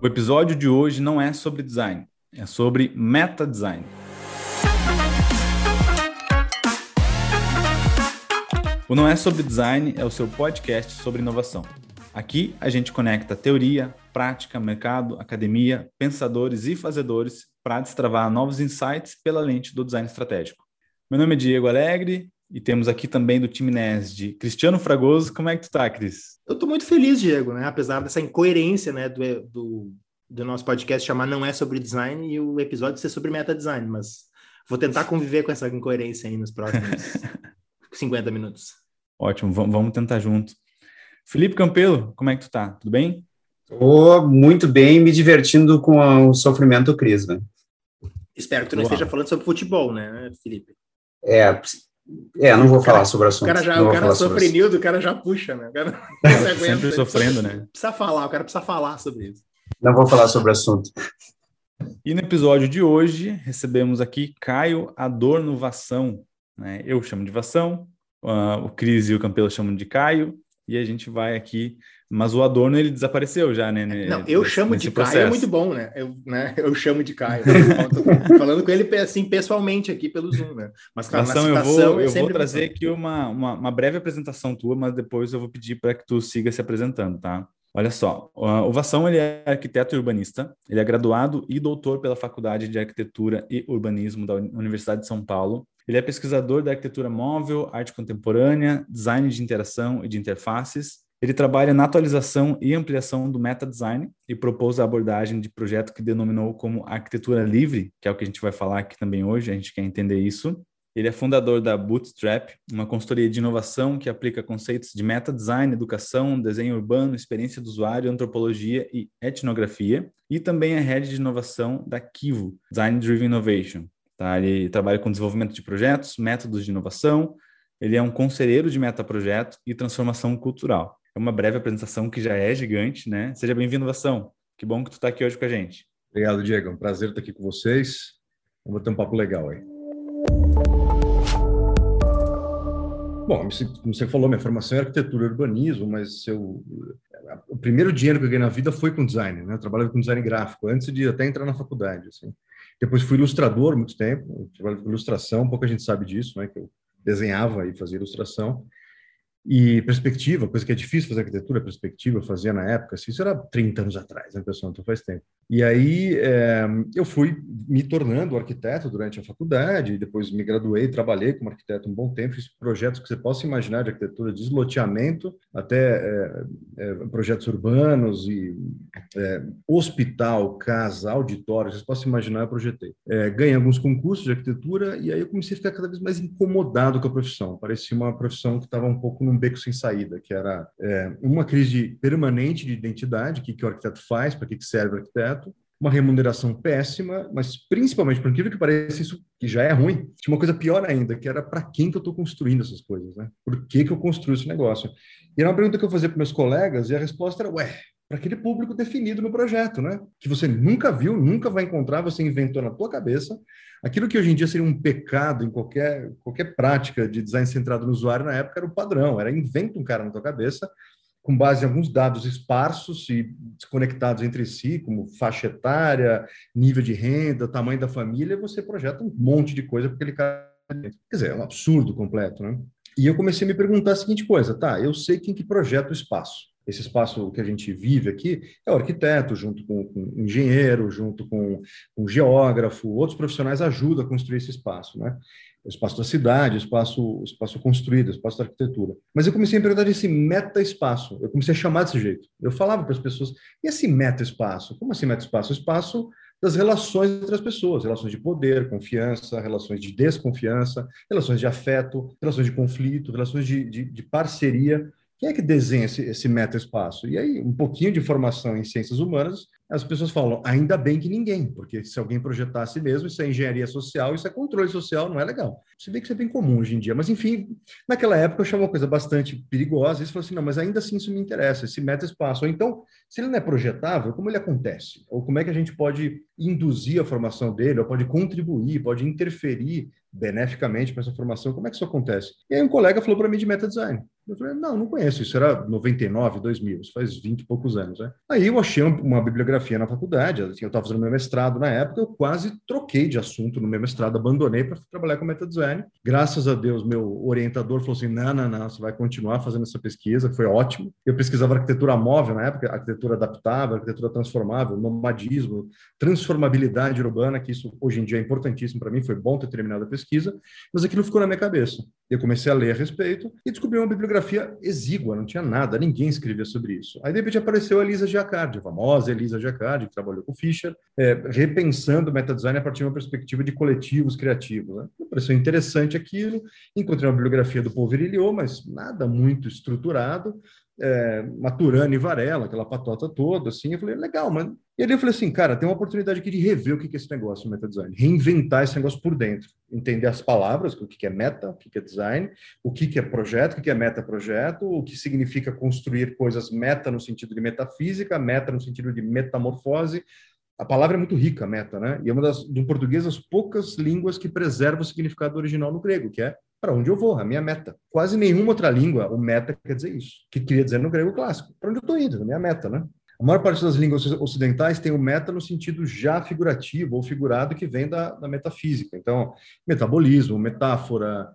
O episódio de hoje não é sobre design, é sobre meta design. O Não é sobre design é o seu podcast sobre inovação. Aqui a gente conecta teoria, prática, mercado, academia, pensadores e fazedores para destravar novos insights pela lente do design estratégico. Meu nome é Diego Alegre e temos aqui também do time NES de Cristiano Fragoso. Como é que tu tá, Cris? Eu estou muito feliz, Diego, né? Apesar dessa incoerência, né, do, do, do, nosso podcast chamar Não é sobre design e o episódio ser sobre meta design, mas vou tentar conviver com essa incoerência aí nos próximos 50 minutos. Ótimo, vamos tentar junto. Felipe Campelo, como é que tu tá? Tudo bem? Tô muito bem, me divertindo com o sofrimento do Cris, né? Espero que tu não Uau. esteja falando sobre futebol, né, Felipe? É, é, não vou falar sobre o assunto. O cara, já, o cara sofre o cara já puxa, né? O cara sempre sofrendo, né? Precisa falar, o cara precisa falar sobre isso. Não vou falar sobre o assunto. E no episódio de hoje, recebemos aqui Caio Adorno Vação. Né? Eu chamo de Vação, uh, o Cris e o Campelo chamam de Caio, e a gente vai aqui mas o Adorno ele desapareceu já, né? Não, eu nesse, chamo de processo. Caio é muito bom, né? Eu, né? eu chamo de Caio. falando com ele assim pessoalmente aqui pelo Zoom, né? Mas claro, Nação, eu vou, eu vou trazer aqui uma, uma, uma, breve apresentação tua, mas depois eu vou pedir para que tu siga se apresentando, tá? Olha só, o Vação ele é arquiteto e urbanista, ele é graduado e doutor pela Faculdade de Arquitetura e Urbanismo da Universidade de São Paulo. Ele é pesquisador da arquitetura móvel, arte contemporânea, design de interação e de interfaces, ele trabalha na atualização e ampliação do meta design e propôs a abordagem de projeto que denominou como arquitetura livre, que é o que a gente vai falar aqui também hoje, a gente quer entender isso. Ele é fundador da Bootstrap, uma consultoria de inovação que aplica conceitos de meta design, educação, desenho urbano, experiência do usuário, antropologia e etnografia. E também é head de inovação da Kivo, Design Driven Innovation. Tá? Ele trabalha com desenvolvimento de projetos, métodos de inovação. Ele é um conselheiro de metaprojeto e transformação cultural. É uma breve apresentação que já é gigante, né? Seja bem-vindo, Vação. Que bom que tu está aqui hoje com a gente. Obrigado, Diego. É um prazer estar aqui com vocês. Vamos ter um papo legal aí. Bom, como você falou, minha formação é arquitetura e urbanismo, mas eu, o primeiro dinheiro que eu ganhei na vida foi com design, né? Eu trabalhava com design gráfico, antes de até entrar na faculdade, assim. Depois fui ilustrador muito tempo, trabalhava com ilustração, pouca gente sabe disso, né? Que eu desenhava e fazia ilustração. E perspectiva, coisa que é difícil fazer arquitetura, perspectiva, fazia na época, assim, isso era 30 anos atrás, né, pessoal? Então faz tempo. E aí é, eu fui me tornando arquiteto durante a faculdade, depois me graduei, trabalhei como arquiteto um bom tempo, fiz projetos que você possa imaginar de arquitetura, de desloteamento, até é, é, projetos urbanos e hospital, casa, auditório, vocês possam imaginar, eu projetei. ganhei alguns concursos de arquitetura e aí eu comecei a ficar cada vez mais incomodado com a profissão. Parecia uma profissão que estava um pouco num beco sem saída, que era uma crise permanente de identidade, o que, que o arquiteto faz, para que, que serve o arquiteto, uma remuneração péssima, mas principalmente, por incrível que pareça, isso que já é ruim, tinha uma coisa pior ainda, que era para quem que eu estou construindo essas coisas, né? Por que, que eu construo esse negócio? E era uma pergunta que eu fazia para meus colegas, e a resposta era, ué, para aquele público definido no projeto, né? Que você nunca viu, nunca vai encontrar, você inventou na tua cabeça. Aquilo que hoje em dia seria um pecado em qualquer, qualquer prática de design centrado no usuário na época era o padrão, era inventa um cara na tua cabeça com base em alguns dados esparsos e desconectados entre si, como faixa etária, nível de renda, tamanho da família, você projeta um monte de coisa para aquele cara. Quer dizer, é um absurdo completo, né? E eu comecei a me perguntar a seguinte coisa, tá, eu sei que projeta o espaço. Esse espaço que a gente vive aqui é o arquiteto, junto com, com o engenheiro, junto com o geógrafo, outros profissionais ajudam a construir esse espaço, né? o espaço da cidade, o espaço, o espaço construído, o espaço da arquitetura. Mas eu comecei a perguntar desse meta-espaço, eu comecei a chamar desse jeito. Eu falava para as pessoas, e esse meta-espaço? Como assim meta-espaço? O espaço das relações entre as pessoas, relações de poder, confiança, relações de desconfiança, relações de afeto, relações de conflito, relações de, de, de parceria. Quem é que desenha esse, esse meta-espaço? E aí, um pouquinho de formação em ciências humanas as pessoas falam, ainda bem que ninguém, porque se alguém projetasse mesmo, isso é engenharia social, isso é controle social, não é legal. Se bem que isso é bem comum hoje em dia, mas enfim, naquela época eu achava uma coisa bastante perigosa, e você falou assim, não, mas ainda assim isso me interessa, esse meta-espaço. Ou então, se ele não é projetável, como ele acontece? Ou como é que a gente pode induzir a formação dele, ou pode contribuir, pode interferir beneficamente para essa formação, como é que isso acontece? E aí um colega falou para mim de meta design. Eu falei, não, não conheço, isso era 99, 2000, isso faz 20 e poucos anos, né? Aí eu achei uma bibliografia na faculdade, assim, eu estava fazendo meu mestrado na época, eu quase troquei de assunto no meu mestrado, abandonei para trabalhar com meta design. Graças a Deus, meu orientador falou assim, não, não, não, você vai continuar fazendo essa pesquisa, foi ótimo. Eu pesquisava arquitetura móvel na época, arquitetura adaptável, arquitetura transformável, nomadismo, transformabilidade urbana, que isso hoje em dia é importantíssimo para mim, foi bom ter terminado a pesquisa, mas aquilo ficou na minha cabeça. Eu comecei a ler a respeito e descobri uma bibliografia exígua, não tinha nada, ninguém escrevia sobre isso. Aí, de repente, apareceu a Elisa Giacardi, a famosa Elisa Giacardi, que trabalhou com Fischer, é, repensando o metadesign a partir de uma perspectiva de coletivos criativos. Né? Pareceu interessante aquilo, encontrei uma bibliografia do Paul Virilio, mas nada muito estruturado, é, Maturana e Varela, aquela patota toda, assim, eu falei, legal, mas... E ali eu falei assim, cara, tem uma oportunidade aqui de rever o que é esse negócio de meta-design, reinventar esse negócio por dentro, entender as palavras, o que é meta, o que é design, o que é projeto, o que é meta-projeto, o que significa construir coisas meta no sentido de metafísica, meta no sentido de metamorfose, a palavra é muito rica, meta, né? E é uma das, do português, as poucas línguas que preserva o significado original no grego, que é para onde eu vou, a minha meta. Quase nenhuma outra língua, o meta quer dizer isso, que queria dizer no grego clássico, para onde eu estou indo, a minha meta, né? A maior parte das línguas ocidentais tem o meta no sentido já figurativo ou figurado que vem da, da metafísica. Então, metabolismo, metáfora,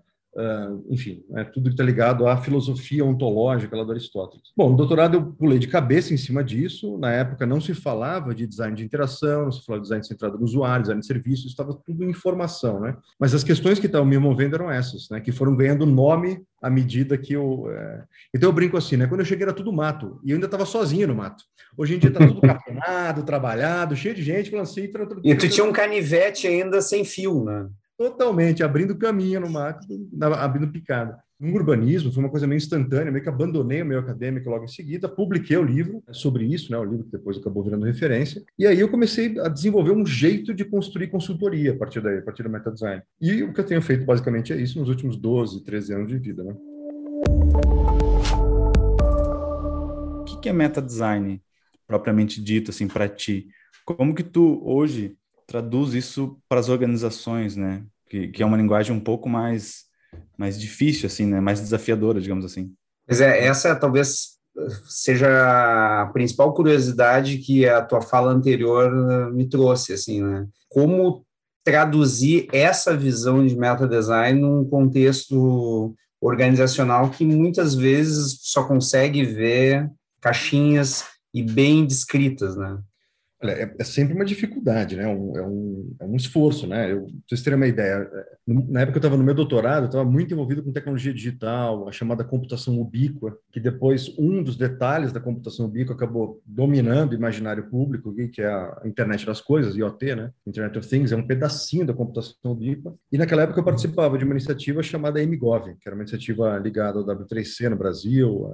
enfim, é tudo que está ligado à filosofia ontológica lá do Aristóteles. Bom, no doutorado eu pulei de cabeça em cima disso. Na época não se falava de design de interação, não se falava de design centrado no usuário, design de serviços, estava tudo em informação, né? Mas as questões que estavam me movendo eram essas, né? Que foram ganhando nome à medida que eu. É... Então eu brinco assim, né? Quando eu cheguei era tudo mato e eu ainda estava sozinho no mato. Hoje em dia está tudo capenado, trabalhado, cheio de gente falando assim. E tu tinha um canivete ainda sem fio, né? Totalmente, abrindo caminho no mato, abrindo picada. No urbanismo foi uma coisa meio instantânea, meio que abandonei o meu acadêmico logo em seguida, publiquei o livro sobre isso, né, o livro que depois acabou virando referência, e aí eu comecei a desenvolver um jeito de construir consultoria a partir daí, a partir do meta design. E o que eu tenho feito basicamente é isso nos últimos 12, 13 anos de vida, né? O que é meta design propriamente dito assim para ti? Como que tu hoje traduz isso para as organizações, né? Que, que é uma linguagem um pouco mais, mais difícil, assim, né? Mais desafiadora, digamos assim. Pois é, essa talvez seja a principal curiosidade que a tua fala anterior eh, me trouxe, assim, né? Como traduzir essa visão de meta design num contexto organizacional que muitas vezes só consegue ver caixinhas e bem descritas, né? É, é, sempre uma dificuldade, né? Um, é, um, é um esforço, né? Eu, pra vocês terem uma ideia, é, na época que eu estava no meu doutorado, eu estava muito envolvido com tecnologia digital, a chamada computação ubíqua, que depois um dos detalhes da computação ubíqua acabou dominando o imaginário público, que é a internet das coisas, IoT, né? Internet of Things, é um pedacinho da computação ubíqua. E naquela época eu participava de uma iniciativa chamada MGov, que era uma iniciativa ligada ao W3C no Brasil,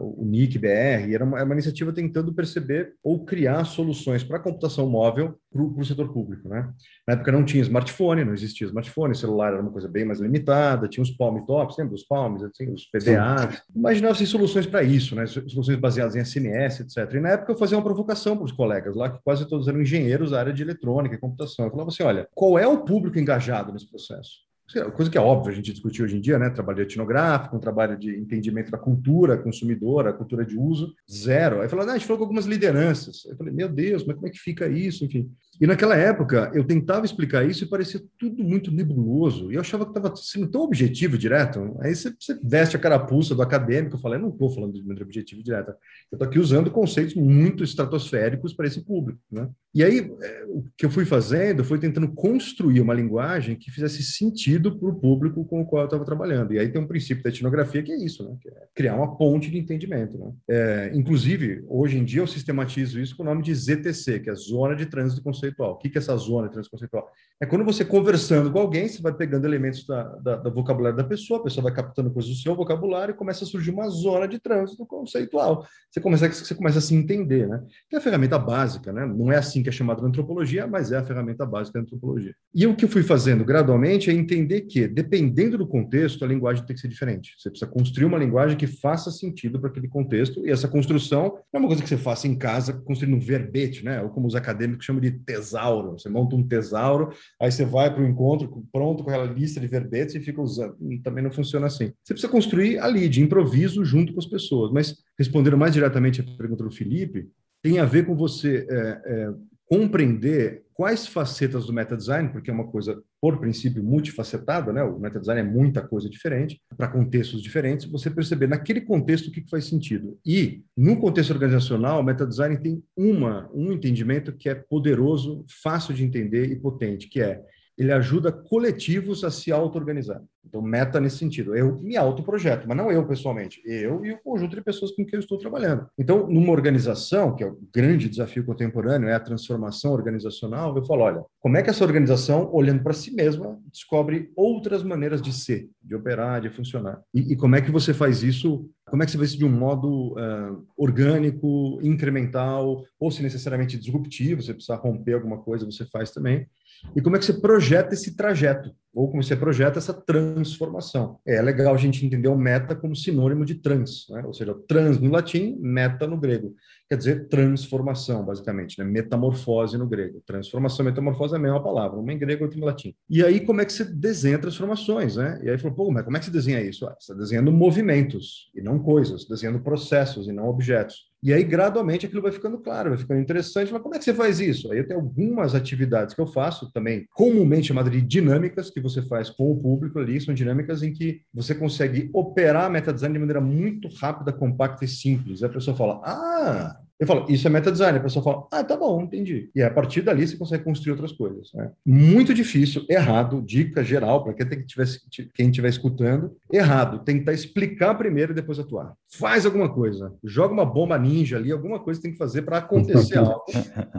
o NIC BR, era uma, uma, iniciativa tentando perceber ou criar soluções para a computação móvel para o setor público. Né? Na época não tinha smartphone, não existia smartphone, celular era uma coisa bem mais limitada, tinha os Palm Tops, lembra? Os Palms, assim, os PDAs. Imaginava-se soluções para isso, né? soluções baseadas em SMS, etc. E na época eu fazia uma provocação para os colegas lá, que quase todos eram engenheiros da área de eletrônica e computação. Eu falava assim, olha, qual é o público engajado nesse processo? Coisa que é óbvio a gente discutir hoje em dia, né? Trabalho etnográfico, um trabalho de entendimento da cultura consumidora, cultura de uso, zero. Aí falou, ah, a gente falou com algumas lideranças. Eu falei, meu Deus, mas como é que fica isso? Enfim. E naquela época, eu tentava explicar isso e parecia tudo muito nebuloso. E eu achava que estava sendo tão objetivo direto. Aí você, você, veste a carapuça do acadêmico. Eu falei, não estou falando de objetivo direto. Eu estou aqui usando conceitos muito estratosféricos para esse público. Né? E aí, é, o que eu fui fazendo foi tentando construir uma linguagem que fizesse sentido para o público com o qual eu estava trabalhando. E aí tem um princípio da etnografia que é isso, né? Que é criar uma ponte de entendimento. Né? É, inclusive, hoje em dia, eu sistematizo isso com o nome de ZTC, que é Zona de Trânsito Conceitual conceitual. O que é essa zona transconceitual? É quando você conversando com alguém, você vai pegando elementos da, da, da, vocabulário da pessoa, a pessoa vai captando coisas do seu vocabulário e começa a surgir uma zona de trânsito conceitual. Você começa, você começa a se entender, né? Que é a ferramenta básica, né? Não é assim que é chamada na antropologia, mas é a ferramenta básica da antropologia. E o que eu fui fazendo gradualmente é entender que, dependendo do contexto, a linguagem tem que ser diferente. Você precisa construir uma linguagem que faça sentido para aquele contexto, e essa construção não é uma coisa que você faça em casa construindo um verbete, né? Ou como os acadêmicos chamam de tesauro. Você monta um tesauro, aí você vai para o encontro pronto com aquela lista de verbetes e fica usando. Também não funciona assim. Você precisa construir ali, de improviso, junto com as pessoas. Mas, respondendo mais diretamente a pergunta do Felipe, tem a ver com você é, é, compreender quais facetas do meta design, porque é uma coisa, por princípio, multifacetada, né? O meta design é muita coisa diferente, para contextos diferentes, você perceber naquele contexto o que, que faz sentido. E, no contexto organizacional, o meta design tem uma, um entendimento que é poderoso, fácil de entender e potente, que é ele ajuda coletivos a se auto-organizar. Então, meta nesse sentido. Eu me autoprojeto, mas não eu pessoalmente. Eu e o conjunto de pessoas com quem eu estou trabalhando. Então, numa organização, que é o grande desafio contemporâneo, é a transformação organizacional, eu falo, olha, como é que essa organização, olhando para si mesma, descobre outras maneiras de ser, de operar, de funcionar? E, e como é que você faz isso como é que você faz isso de um modo uh, orgânico, incremental, ou se necessariamente disruptivo, você precisa romper alguma coisa, você faz também. E como é que você projeta esse trajeto? ou como você projeta essa transformação. É legal a gente entender o meta como sinônimo de trans, né? ou seja, trans no latim, meta no grego. Quer dizer, transformação, basicamente, né? metamorfose no grego. Transformação metamorfose é a mesma palavra, uma em grego e outra em latim. E aí, como é que você desenha transformações? Né? E aí falou, pô, mas como é que você desenha isso? Ah, você está desenhando movimentos e não coisas, desenhando processos e não objetos. E aí, gradualmente, aquilo vai ficando claro, vai ficando interessante. Mas como é que você faz isso? Aí eu tenho algumas atividades que eu faço também, comumente chamadas de dinâmicas, que você faz com o público ali, são dinâmicas em que você consegue operar a meta design de maneira muito rápida, compacta e simples. E a pessoa fala, ah, eu falo, isso é meta design. A pessoa fala, ah, tá bom, entendi. E a partir dali você consegue construir outras coisas. Né? Muito difícil, errado, dica geral para quem estiver quem estiver escutando, errado. Tentar explicar primeiro e depois atuar. Faz alguma coisa, joga uma bomba ninja ali, alguma coisa tem que fazer para acontecer algo.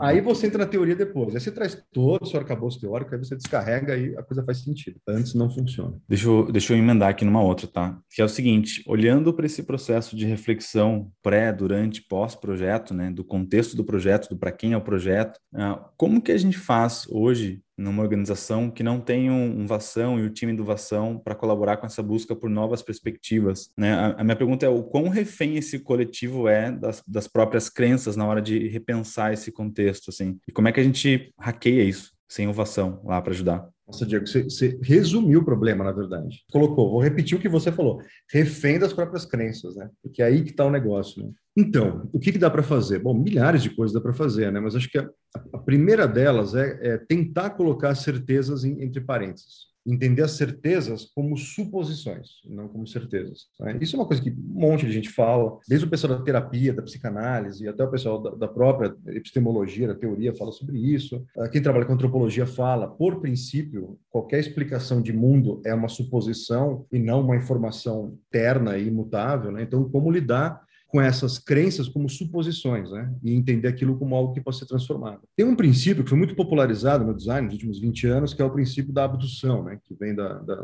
Aí você entra na teoria depois. Aí você traz todo o seu arcabouço teórico, aí você descarrega e a coisa faz sentido. Antes não funciona. Deixa eu, deixa eu emendar aqui numa outra, tá? Que é o seguinte: olhando para esse processo de reflexão pré, durante, pós-projeto projeto, né, do contexto do projeto, do para quem é o projeto. Uh, como que a gente faz hoje numa organização que não tem um, um Vação e o time do Vação para colaborar com essa busca por novas perspectivas? Né? A, a, minha pergunta é o quão refém esse coletivo é das, das próprias crenças na hora de repensar esse contexto, assim? E como é que a gente hackeia isso sem o Vação lá para ajudar? Nossa, Diego, você, você, resumiu o problema, na verdade. Colocou, vou repetir o que você falou, refém das próprias crenças, né? Porque é aí que está o negócio, né? Então, o que, que dá para fazer? Bom, milhares de coisas dá para fazer, né? Mas acho que a, a primeira delas é, é, tentar colocar certezas em, entre parênteses entender as certezas como suposições, não como certezas. Né? Isso é uma coisa que um monte de gente fala, desde o pessoal da terapia, da psicanálise, até o pessoal da, da própria epistemologia, da teoria, fala sobre isso. Ah, quem trabalha com antropologia fala, por princípio, qualquer explicação de mundo é uma suposição e não uma informação terna e imutável. Né? Então, como lidar com essas crenças como suposições, né? E entender aquilo como algo que pode ser transformado. Tem um princípio que foi muito popularizado no design nos últimos 20 anos, que é o princípio da abdução, né? Que vem da, da,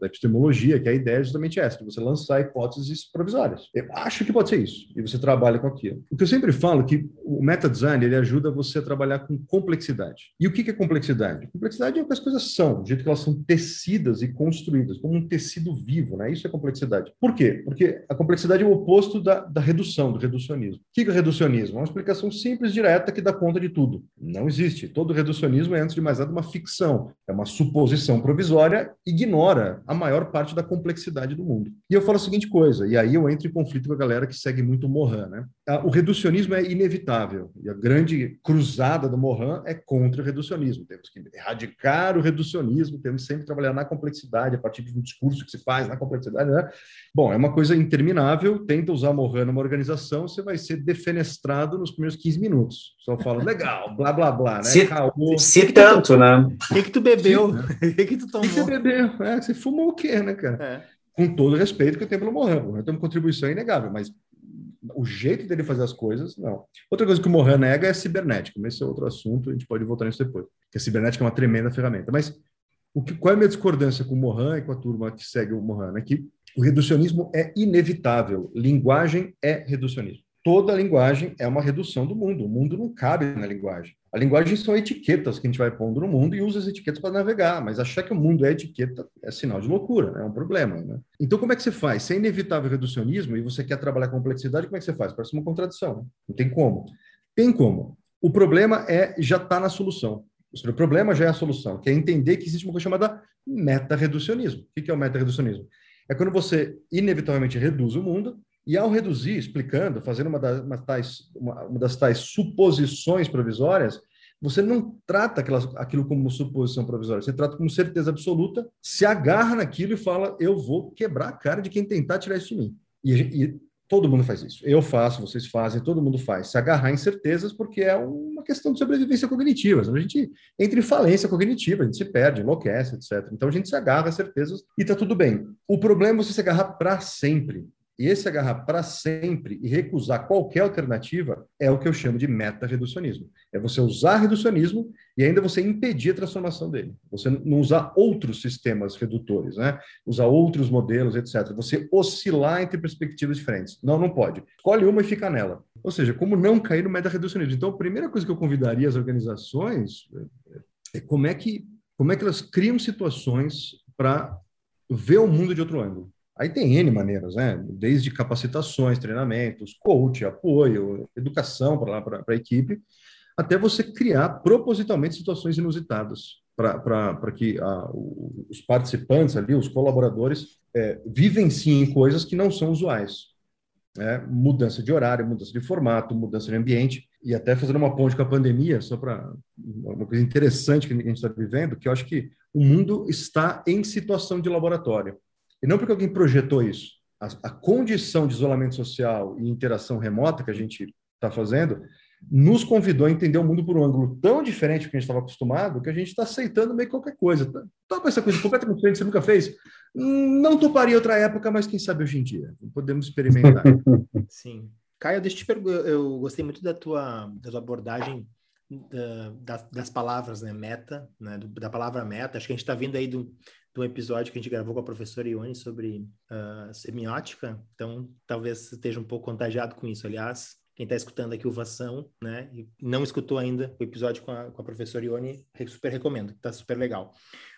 da, epistemologia, que a ideia é justamente essa, de você lançar hipóteses provisórias. Eu acho que pode ser isso, e você trabalha com aquilo. O que eu sempre falo é que o meta design, ele ajuda você a trabalhar com complexidade. E o que é complexidade? Complexidade é o que as coisas são, do jeito que elas são tecidas e construídas, como um tecido vivo, né? Isso é complexidade. Por quê? Porque a complexidade é o oposto da, da redução, do reducionismo. O que é reducionismo? É uma explicação simples, direta, que dá conta de tudo. Não existe. Todo reducionismo é, antes de mais nada, uma ficção. É uma suposição provisória, ignora a maior parte da complexidade do mundo. E eu falo a seguinte coisa, e aí eu entro em conflito com a galera que segue muito o Morin. Né? O reducionismo é inevitável. E a grande cruzada do Morin é contra o reducionismo. Temos que erradicar o reducionismo, temos sempre que trabalhar na complexidade, a partir de um discurso que se faz na complexidade. Né? Bom, é uma coisa interminável. Tenta usar Morin numa organização, você vai ser defenestrado nos primeiros 15 minutos. Só fala, legal, blá, blá, blá, né? Se, se tanto, né? O que, que tu bebeu? O que, que tu tomou? O que, você bebeu? É, você fumou o quê, né, cara? É. Com todo o respeito que eu tenho pelo Mohan. Eu tenho uma contribuição inegável, mas o jeito dele fazer as coisas, não. Outra coisa que o Mohan nega é cibernética, mas esse é outro assunto, a gente pode voltar nisso depois. Porque a cibernética é uma tremenda ferramenta. Mas o que, qual é a minha discordância com o Mohan e com a turma que segue o Mohan? É que o reducionismo é inevitável. Linguagem é reducionismo. Toda linguagem é uma redução do mundo. O mundo não cabe na linguagem. A linguagem são etiquetas que a gente vai pondo no mundo e usa as etiquetas para navegar, mas achar que o mundo é etiqueta é sinal de loucura, né? é um problema. Né? Então, como é que você faz? Se é inevitável reducionismo e você quer trabalhar complexidade, como é que você faz? Parece uma contradição. Não tem como. Tem como. o problema é já está na solução. O problema já é a solução, que é entender que existe uma coisa chamada meta-reducionismo. O que é o meta-reducionismo? É quando você inevitavelmente reduz o mundo e ao reduzir, explicando, fazendo uma das, uma tais, uma, uma das tais suposições provisórias, você não trata aquelas, aquilo como suposição provisória, você trata como certeza absoluta, se agarra naquilo e fala: eu vou quebrar a cara de quem tentar tirar isso de mim. E, e todo mundo faz isso. Eu faço, vocês fazem, todo mundo faz. Se agarrar em certezas, porque é uma questão de sobrevivência cognitiva. A gente entra em falência cognitiva, a gente se perde, enlouquece, etc. Então a gente se agarra a certezas e está tudo bem. O problema é você se agarrar para sempre. E esse agarrar para sempre e recusar qualquer alternativa é o que eu chamo de meta-reducionismo. É você usar reducionismo e ainda você impedir a transformação dele. Você não usar outros sistemas redutores, né? usar outros modelos, etc. Você oscilar entre perspectivas diferentes. Não, não pode. Escolhe uma e fica nela. Ou seja, como não cair no meta-reducionismo. Então, a primeira coisa que eu convidaria as organizações é como é que, como é que elas criam situações para ver o mundo de outro ângulo. Aí tem N maneiras, né? Desde capacitações, treinamentos, coach, apoio, educação para a equipe, até você criar propositalmente situações inusitadas para que a, os participantes ali, os colaboradores, é, vivenciem coisas que não são usuais. Né? Mudança de horário, mudança de formato, mudança de ambiente, e até fazendo uma ponte com a pandemia, só para uma coisa interessante que a gente está vivendo, que eu acho que o mundo está em situação de laboratório. E não porque alguém projetou isso. A, a condição de isolamento social e interação remota que a gente está fazendo nos convidou a entender o mundo por um ângulo tão diferente do que a gente estava acostumado que a gente está aceitando meio qualquer coisa. Topa essa coisa completamente diferente que você nunca fez. Não toparia outra época, mas quem sabe hoje em dia. Podemos experimentar. Sim. Caio, deixa eu te perguntar. Eu gostei muito da tua, da tua abordagem da, das, das, palavras, né? Meta, né? Da palavra meta. Acho que a gente está vindo aí do, do episódio que a gente gravou com a professora Ione sobre uh, semiótica, então talvez esteja um pouco contagiado com isso. Aliás, quem está escutando aqui o Vação, né, e não escutou ainda o episódio com a, com a professora Ione, super recomendo, está super legal.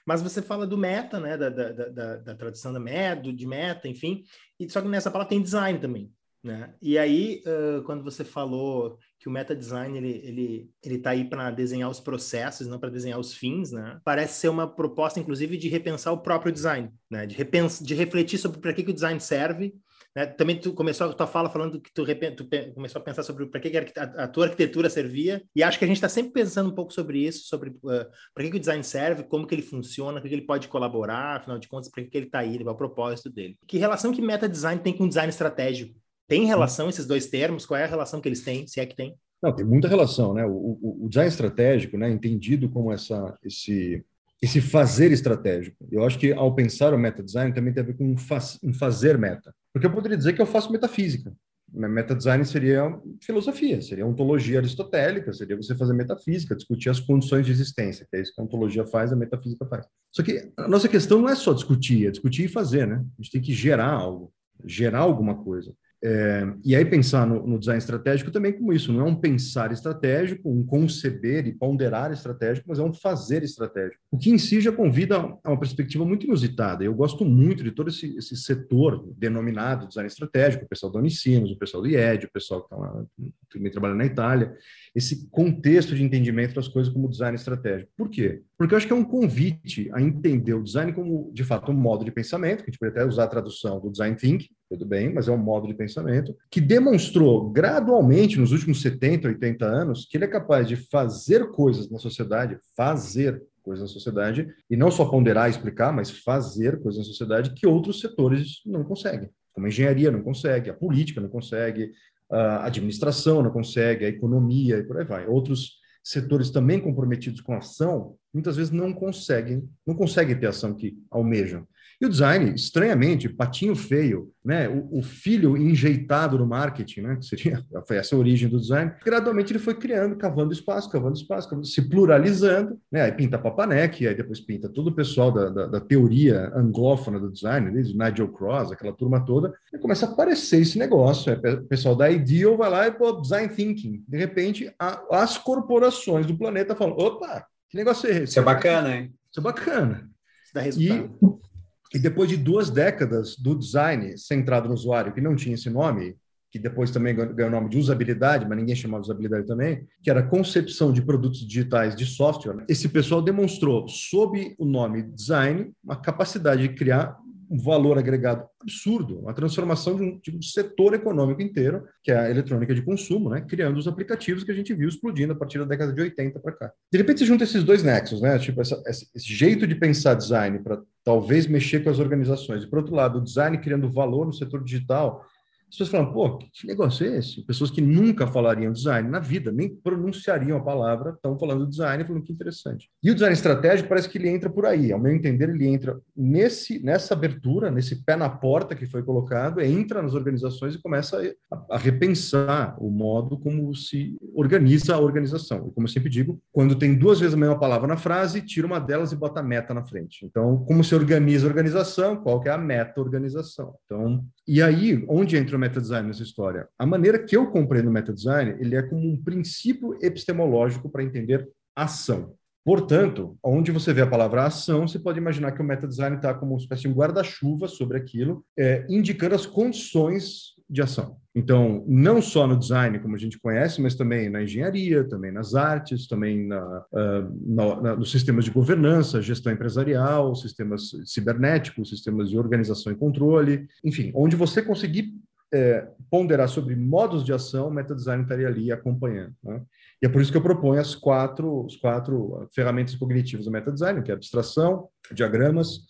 Mas você fala do meta, né, da, da, da, da tradução da meta, de meta, enfim, e só que nessa palavra tem design também, né? E aí, uh, quando você falou que o meta design ele ele ele está aí para desenhar os processos, não para desenhar os fins, né? Parece ser uma proposta, inclusive, de repensar o próprio design, né? De repensar, de refletir sobre para que, que o design serve. Né? Também tu começou a tua fala falando que tu, tu começou a pensar sobre para que, que a, a, tua arquitetura servia. E acho que a gente está sempre pensando um pouco sobre isso, sobre uh, para que, que o design serve, como que ele funciona, para que ele pode colaborar, afinal de contas, para que, que ele está aí, qual é o propósito dele. Que relação que meta design tem com design estratégico? Tem relação esses dois termos? Qual é a relação que eles têm, se é que tem? Não, tem muita relação, né? O, o, o design estratégico, né, entendido como essa, esse, esse fazer estratégico. Eu acho que ao pensar o meta design também tem a ver com um, faz, um fazer meta. Porque eu poderia dizer que eu faço metafísica. Meta design seria filosofia, seria ontologia aristotélica, seria você fazer metafísica, discutir as condições de existência, que é isso que a ontologia faz, a metafísica faz. Só que a nossa questão não é só discutir, é discutir e fazer, né? A gente tem que gerar algo, gerar alguma coisa. É, e aí pensar no, no, design estratégico também como isso, não é um pensar estratégico, um conceber e ponderar estratégico, mas é um fazer estratégico. O que em si já convida a uma perspectiva muito inusitada. Eu gosto muito de todo esse, esse setor denominado design estratégico, o pessoal da Unicinos, o pessoal do IED, o pessoal que, tá também trabalha na Itália, esse contexto de entendimento das coisas como design estratégico. Por quê? Porque eu acho que é um convite a entender o design como, de fato, um modo de pensamento, que a gente pode até usar a tradução do design thinking, tudo bem, mas é um modo de pensamento, que demonstrou gradualmente, nos últimos 70, 80 anos, que ele é capaz de fazer coisas na sociedade, fazer coisas na sociedade, e não só ponderar e explicar, mas fazer coisas na sociedade que outros setores não conseguem. Como a engenharia não consegue, a política não consegue, a administração não consegue, a economia e por aí vai. Outros setores também comprometidos com ação, muitas vezes não conseguem, não conseguem ter ação que almejam. E o design, estranhamente, patinho feio, né? O, o, filho enjeitado no marketing, né? Que seria, foi essa a origem do design. Gradualmente ele foi criando, cavando espaço, cavando espaço, cavando, se pluralizando, né? Aí pinta Papanek, aí depois pinta todo o pessoal da, da, da teoria anglófona do design, desde Nigel Cross, aquela turma toda, e começa a aparecer esse negócio. É, o pessoal da Ideal vai lá e pô, design thinking. De repente, a, as corporações do planeta falam: opa, que negócio é esse? Isso é bacana, hein? Isso é bacana. Isso dá resultado. E e depois de duas décadas do design centrado no usuário, que não tinha esse nome, que depois também ganhou o nome de usabilidade, mas ninguém chamava de usabilidade também, que era concepção de produtos digitais de software. Esse pessoal demonstrou, sob o nome design, uma capacidade de criar um valor agregado absurdo, uma transformação de um, de um, setor econômico inteiro, que é a eletrônica de consumo, né? criando os aplicativos que a gente viu explodindo a partir da década de 80 para cá. De repente você junta esses dois nexos, né? tipo essa, esse jeito de pensar design para talvez mexer com as organizações, e por outro lado, o design criando valor no setor digital, as pessoas falam, pô, que negócio é esse? Pessoas que nunca falariam design na vida, nem pronunciariam a palavra, estão falando design, falando que interessante. E o design estratégico parece que ele entra por aí. Ao meu entender, ele entra nesse, nessa abertura, nesse pé na porta que foi colocado, entra nas organizações e começa a, a repensar o modo como se organiza a organização. E como eu sempre digo, quando tem duas vezes a mesma palavra na frase, tira uma delas e bota a meta na frente. Então, como se organiza a organização, qual que é a meta-organização? Então, e aí, onde entra o meta-design nessa história? A maneira que eu compreendo o meta-design, ele é como um princípio epistemológico para entender ação. Portanto, onde você vê a palavra ação, você pode imaginar que o meta-design está como uma espécie de guarda-chuva sobre aquilo, é, indicando as condições de ação. Então, não só no design, como a gente conhece, mas também na engenharia, também nas artes, também na, uh, na, na, nos sistemas de governança, gestão empresarial, sistemas cibernéticos, sistemas de organização e controle, enfim, onde você conseguir é, ponderar sobre modos de ação, o meta-design estaria ali acompanhando. Né? E é por isso que eu proponho as quatro, as quatro ferramentas cognitivas do meta-design, que é abstração, diagramas,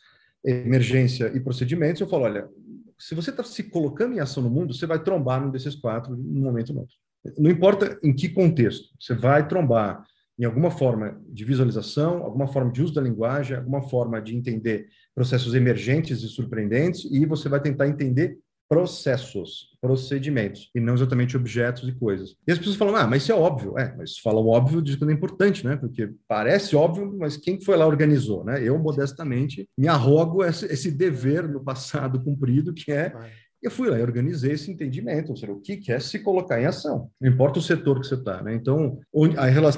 emergência e procedimentos. Eu falo, olha, se você está se colocando em ação no mundo, você vai trombar num desses quatro num momento ou outro. Não importa em que contexto, você vai trombar em alguma forma de visualização, alguma forma de uso da linguagem, alguma forma de entender processos emergentes e surpreendentes, e você vai tentar entender processos, procedimentos, e não exatamente objetos e coisas. E as pessoas falam, ah, mas isso é óbvio. É, mas falam óbvio de quando é importante, né? Porque parece óbvio, mas quem foi lá organizou, né? Eu, modestamente, me arrogo esse, esse dever no passado cumprido, que é eu fui lá e organizei esse entendimento, ou seja, o que é se colocar em ação. Não importa o setor que você está, né? Então,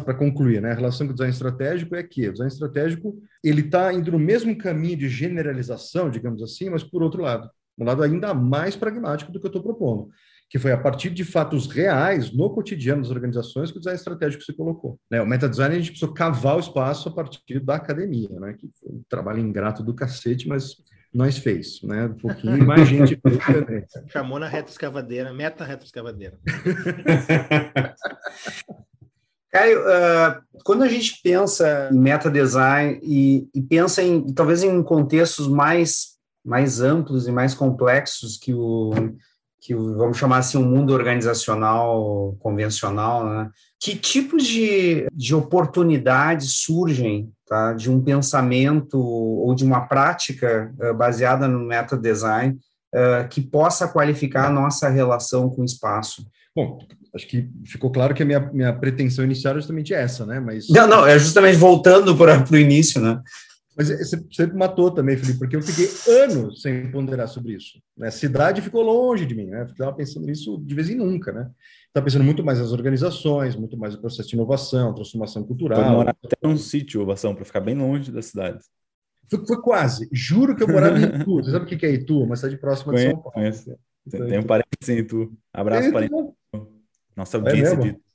para concluir, né, a relação com o design estratégico é que o design estratégico ele está indo no mesmo caminho de generalização, digamos assim, mas por outro lado, um lado ainda mais pragmático do que eu estou propondo, que foi a partir de fatos reais no cotidiano das organizações que o design estratégico se colocou. Né? O meta-design a gente precisou cavar o espaço a partir da academia, né? que foi um trabalho ingrato do cacete, mas nós fez, né? Um pouquinho mais gente Chamou na retroescavadeira, meta retroescavadeira. Caio, uh, quando a gente pensa em meta design e, e pensa em talvez em contextos mais mais amplos e mais complexos que o, que o, vamos chamar assim, o um mundo organizacional convencional, né? Que tipos de, de oportunidades surgem tá, de um pensamento ou de uma prática uh, baseada no meta design uh, que possa qualificar a nossa relação com o espaço? Bom, acho que ficou claro que a minha, minha pretensão inicial é justamente essa, né? Mas... Não, não, é justamente voltando para o início, né? Mas você sempre matou também, Felipe, porque eu fiquei anos sem ponderar sobre isso. Né? A cidade ficou longe de mim, né? Eu estava pensando nisso de vez em nunca, né? Estava pensando muito mais nas organizações, muito mais no processo de inovação, transformação cultural. Foi morar até num sítio, Ovação, para ficar bem longe da cidade. Foi, foi, quase. Juro que eu morava em Itu. Você sabe o que é Itu? Uma cidade próxima de São Paulo. Conheço. Tem, tem um parente em Itu. Abraço, parente. Nossa é audiência é de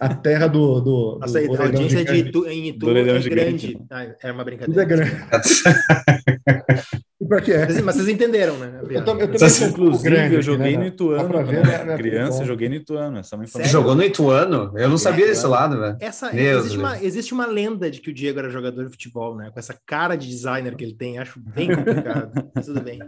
a terra do. do Nossa, do a audiência de Itu, em Itu é grande. grande. Ah, é uma brincadeira. Tudo é grande. que é. Mas, mas, vocês entenderam, né? Eu, eu também inclusive, grande, eu joguei né? no Ituano. Ver, né? né? Criança, joguei no Ituano. Essa é Você jogou no Ituano? Eu não é, sabia desse lado, velho. Essa, existe, uma, existe uma lenda de que o Diego era jogador de futebol, né? Com essa cara de designer que ele tem, acho bem complicado. mas tudo bem.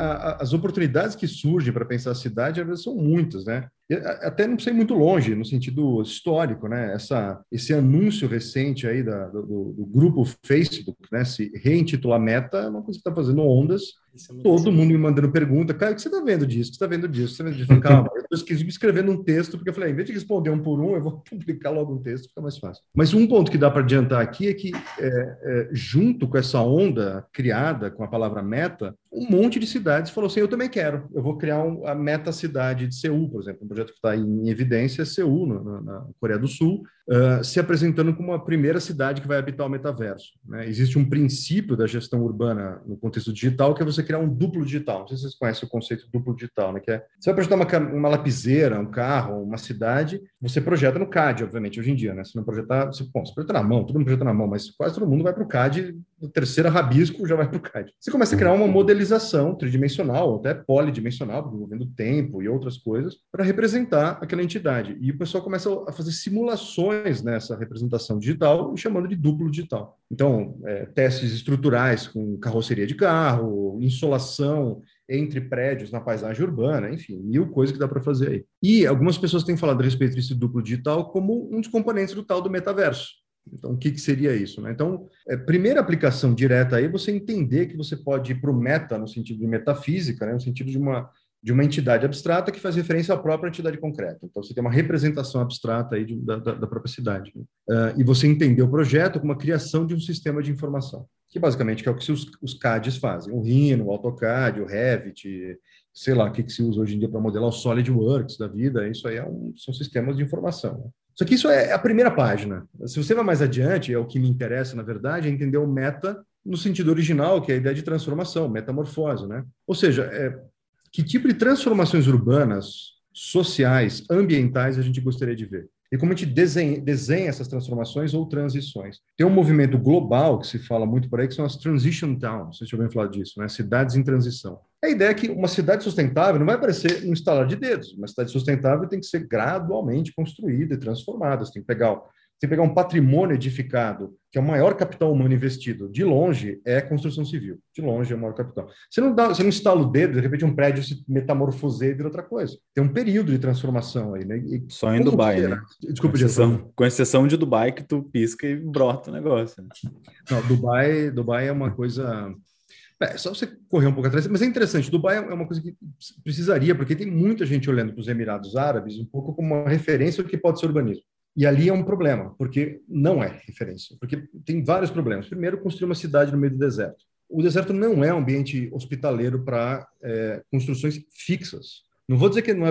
As oportunidades que surgem para pensar a cidade, às vezes, são muitas, né? Até não sei muito longe, no sentido histórico, né? Essa, esse anúncio recente aí da, do, do, grupo Facebook, né? Se reintitular Meta, é uma coisa que está fazendo ondas. É Todo mundo me mandando pergunta, cara, o que você está vendo disso? O que você está vendo disso? Você tá vendo disso? Calma, eu estou escrevendo um texto, porque eu falei, em vez de responder um por um, eu vou publicar logo um texto, fica mais fácil. Mas um ponto que dá para adiantar aqui é que, é, é, junto com essa onda criada com a palavra meta, um monte de cidades falou assim, eu também quero, eu vou criar um, a meta cidade de Seul, por exemplo, um projeto que está em evidência é Seul, na, na Coreia do Sul, uh, se apresentando como a primeira cidade que vai habitar o metaverso. Né? Existe um princípio da gestão urbana no contexto digital que é você criar um duplo digital. Não sei se vocês conhecem o conceito duplo digital, né? que é você vai projetar uma, uma lapiseira, um carro, uma cidade, você projeta no CAD, obviamente, hoje em dia. Né? Se não projetar, você, bom, você projeta na mão, todo mundo projeta na mão, mas quase todo mundo vai para o CAD, o terceiro rabisco já vai para o CAD. Você começa a criar uma modelização tridimensional, até polidimensional, envolvendo tempo e outras coisas, para representar aquela entidade. E o pessoal começa a fazer simulações nessa representação digital, chamando de duplo digital. Então, é, testes estruturais com carroceria de carro, insolação entre prédios na paisagem urbana, enfim, mil coisas que dá para fazer aí. E algumas pessoas têm falado a respeito desse duplo digital como um dos componentes do tal do metaverso. Então, o que, que seria isso? Né? Então, é, primeira aplicação direta aí, você entender que você pode ir para o meta, no sentido de metafísica, né? no sentido de uma, de uma entidade abstrata que faz referência à própria entidade concreta. Então, você tem uma representação abstrata aí de, da, da, própria cidade. Né? Uh, e você entender o projeto como a criação de um sistema de informação, que basicamente é o que os, os CADs fazem. O Rhino, o AutoCAD, o Revit, sei lá, o que, que se usa hoje em dia para modelar o SolidWorks da vida, isso aí é um, são sistemas de informação. Só que isso é a primeira página. Se você vai mais adiante, é o que me interessa, na verdade, é entender o meta no sentido original, que é a ideia de transformação, metamorfose, né? Ou seja, é, que tipo de transformações urbanas, sociais, ambientais a gente gostaria de ver? E como a gente desenha, desenha, essas transformações ou transições. Tem um movimento global que se fala muito por aí, que são as transition towns, vocês já ouviram falar disso, né? cidades em transição. A ideia é que uma cidade sustentável não vai aparecer no instalar de dedos. Uma cidade sustentável tem que ser gradualmente construída e transformada. Você tem que pegar você pegar um patrimônio edificado, que é o maior capital humano investido, de longe é construção civil. De longe é o maior capital. Você não, dá, você não instala o dedo, de repente um prédio se metamorfoseia e vira outra coisa. Tem um período de transformação aí, né? E Só em Dubai, né? Desculpa, com exceção, com exceção de Dubai, que tu pisca e brota o negócio. Né? Não, Dubai, Dubai é uma coisa é, só você correr um pouco atrás, mas é interessante. Dubai é uma coisa que precisaria, porque tem muita gente olhando para os Emirados Árabes um pouco como uma referência do que pode ser urbanismo. E ali é um problema, porque não é referência, porque tem vários problemas. Primeiro, construir uma cidade no meio do deserto. O deserto não é um ambiente hospitaleiro para é, construções fixas. Não vou dizer que não é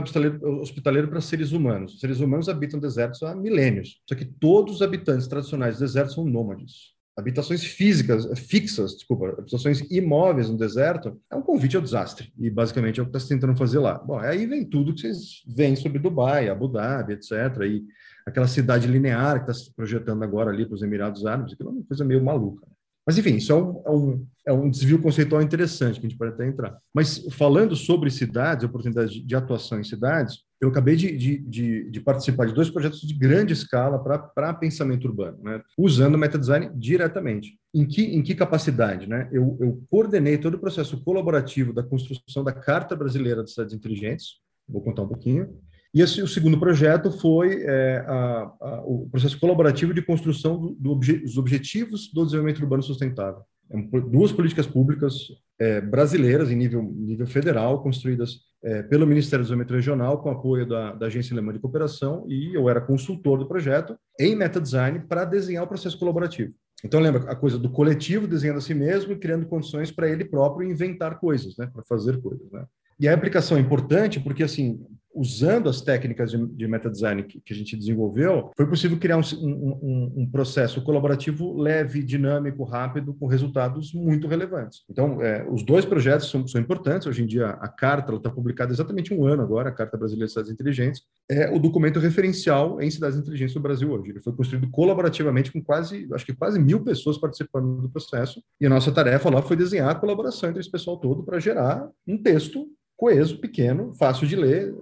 hospitaleiro, para seres humanos. Os seres humanos habitam desertos há milênios. Só que todos os habitantes tradicionais do deserto são nômades. Habitações físicas, fixas, desculpa, habitações imóveis no deserto, é um convite ao desastre. E basicamente é o que está se tentando fazer lá. Bom, aí vem tudo que vocês veem sobre Dubai, Abu Dhabi, etc. E aquela cidade linear que está se projetando agora ali para os Emirados Árabes, aquilo é uma coisa meio maluca. Mas, enfim, isso é um, é um, é um desvio conceitual interessante que a gente pode até entrar. Mas, falando sobre cidades, oportunidades de, de atuação em cidades, eu acabei de, de, de, participar de dois projetos de grande escala para pensamento urbano, né? usando o metadesign diretamente. Em que, em que capacidade? Né? Eu, eu coordenei todo o processo colaborativo da construção da Carta Brasileira de Cidades Inteligentes, vou contar um pouquinho, e esse, o segundo projeto foi é, a, a, o processo colaborativo de construção do, obje, dos Objetivos do Desenvolvimento Urbano Sustentável. É duas políticas públicas é, brasileiras, em nível, nível federal, construídas é, pelo Ministério do Desenvolvimento Regional, com apoio da, da Agência Alemã de Cooperação, e eu era consultor do projeto em meta design para desenhar o processo colaborativo. Então, lembra a coisa do coletivo desenhando a si mesmo e criando condições para ele próprio inventar coisas, né, para fazer coisas. Né? E a aplicação é importante porque, assim, usando as técnicas de, de metadesign que, que a gente desenvolveu, foi possível criar um, um, um, processo colaborativo leve, dinâmico, rápido, com resultados muito relevantes. Então, é, os dois projetos são, são, importantes. Hoje em dia, a carta está publicada exatamente um ano agora, a Carta Brasileira de Cidades Inteligentes, é o documento referencial em cidades inteligentes do Brasil hoje. Ele foi construído colaborativamente com quase, acho que quase mil pessoas participando do processo, e a nossa tarefa lá foi desenhar a colaboração entre esse pessoal todo para gerar um texto coeso, pequeno, fácil de ler.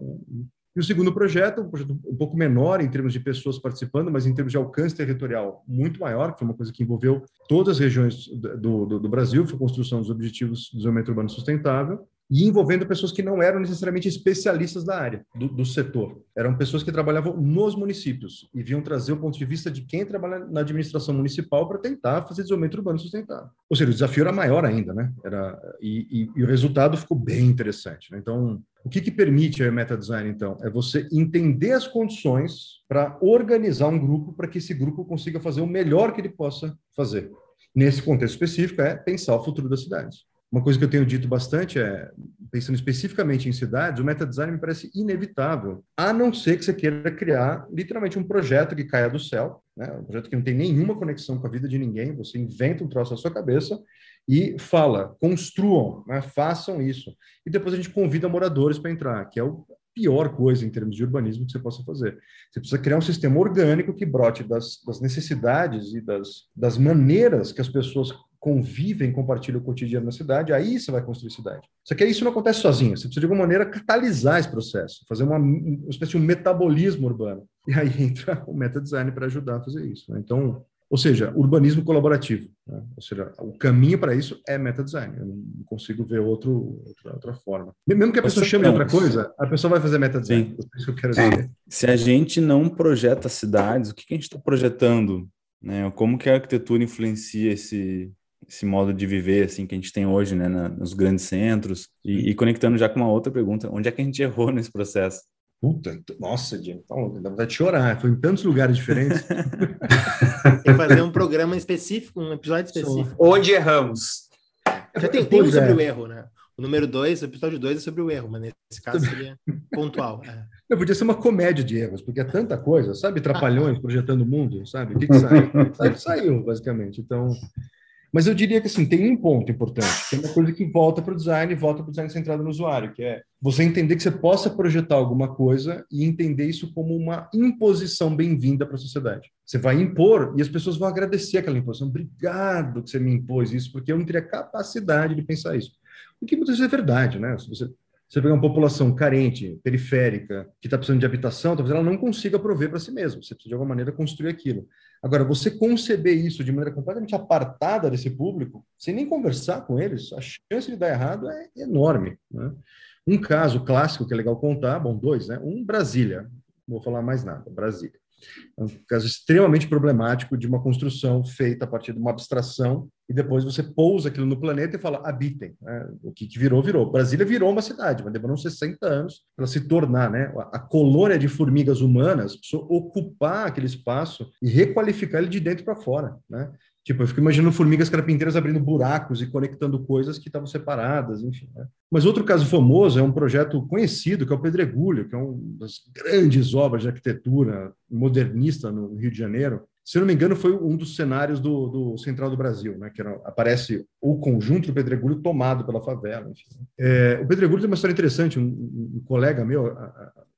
E o segundo projeto, um projeto um pouco menor em termos de pessoas participando, mas em termos de alcance territorial muito maior, que foi uma coisa que envolveu todas as regiões do, do, do Brasil, foi a construção dos Objetivos do Desenvolvimento Urbano Sustentável, e envolvendo pessoas que não eram necessariamente especialistas da área, do, do, setor. Eram pessoas que trabalhavam nos municípios e vinham trazer o ponto de vista de quem trabalha na administração municipal para tentar fazer desenvolvimento urbano sustentável. Ou seja, o desafio era maior ainda, né? Era, e, e, e o resultado ficou bem interessante. Né? Então, o que, que permite a meta design, então? É você entender as condições para organizar um grupo para que esse grupo consiga fazer o melhor que ele possa fazer. Nesse contexto específico, é pensar o futuro das cidades. Uma coisa que eu tenho dito bastante é, pensando especificamente em cidades, o meta-design me parece inevitável, a não ser que você queira criar literalmente um projeto que caia do céu, né? um projeto que não tem nenhuma conexão com a vida de ninguém, você inventa um troço na sua cabeça e fala, construam, né? façam isso. E depois a gente convida moradores para entrar, que é o pior coisa em termos de urbanismo que você possa fazer. Você precisa criar um sistema orgânico que brote das, das necessidades e das, das maneiras que as pessoas convivem, compartilham o cotidiano na cidade, aí você vai construir cidade. Só que isso não acontece sozinho, você precisa de alguma maneira catalisar esse processo, fazer uma, uma espécie de um metabolismo urbano. E aí entra o meta design para ajudar a fazer isso. Né? Então, ou seja, urbanismo colaborativo. Né? Ou seja, o caminho para isso é meta design. Eu não consigo ver outro, outra, outra forma. Mesmo que a pessoa chame de outra coisa, a pessoa vai fazer meta design. Sim. É que. Se a gente não projeta cidades, o que a gente está projetando? Né? Como que a arquitetura influencia esse, esse modo de viver assim que a gente tem hoje, né, na, nos grandes centros e, e, conectando já com uma outra pergunta, onde é que a gente errou nesse processo? Puta, nossa, Jim, então, dá vontade de chorar. Foi em tantos lugares diferentes. tem que fazer um programa específico, um episódio específico. Onde erramos? Já tem, tem um sobre é. o erro, né? O número 2, o episódio 2 é sobre o erro, mas nesse caso seria pontual. É. Não, podia ser uma comédia de erros, porque é tanta coisa, sabe? Trapalhões projetando o mundo, sabe? O que, que sai? Saiu, basicamente. Então, mas eu diria que assim, tem um ponto importante, que é uma coisa que volta para o design, volta para o design centrado no usuário, que é você entender que você possa projetar alguma coisa e entender isso como uma imposição bem-vinda para a sociedade. Você vai impor e as pessoas vão agradecer aquela imposição. Obrigado que você me impôs isso, porque eu não teria capacidade de pensar isso. O que muitas vezes é verdade, né? Se você você pegar uma população carente, periférica, que está precisando de habitação, talvez ela não consiga prover para si mesma. Você precisa, de alguma maneira, construir aquilo. Agora, você conceber isso de maneira completamente apartada desse público, sem nem conversar com eles, a chance de dar errado é enorme. Né? Um caso clássico que é legal contar, bom, dois, né? Um, Brasília. Não vou falar mais nada, Brasília. É um caso extremamente problemático de uma construção feita a partir de uma abstração e depois você pousa aquilo no planeta e fala, habitem. Né? O que, que, virou, virou. Brasília virou uma cidade, mas demorou 60 anos para se tornar né? a, colônia de formigas humanas, ocupar aquele espaço e requalificar ele de dentro para fora. Né? Tipo, eu fico imaginando formigas carpinteiras abrindo buracos e conectando coisas que estavam separadas, enfim. Né? Mas outro caso famoso é um projeto conhecido, que é o Pedregulho, que é uma das grandes obras de arquitetura modernista no Rio de Janeiro, se não me engano, foi um dos cenários do, do Central do Brasil, né? Que era, aparece o conjunto do Pedregulho tomado pela favela. É, o Pedregulho tem uma história interessante. Um, um colega meu, a,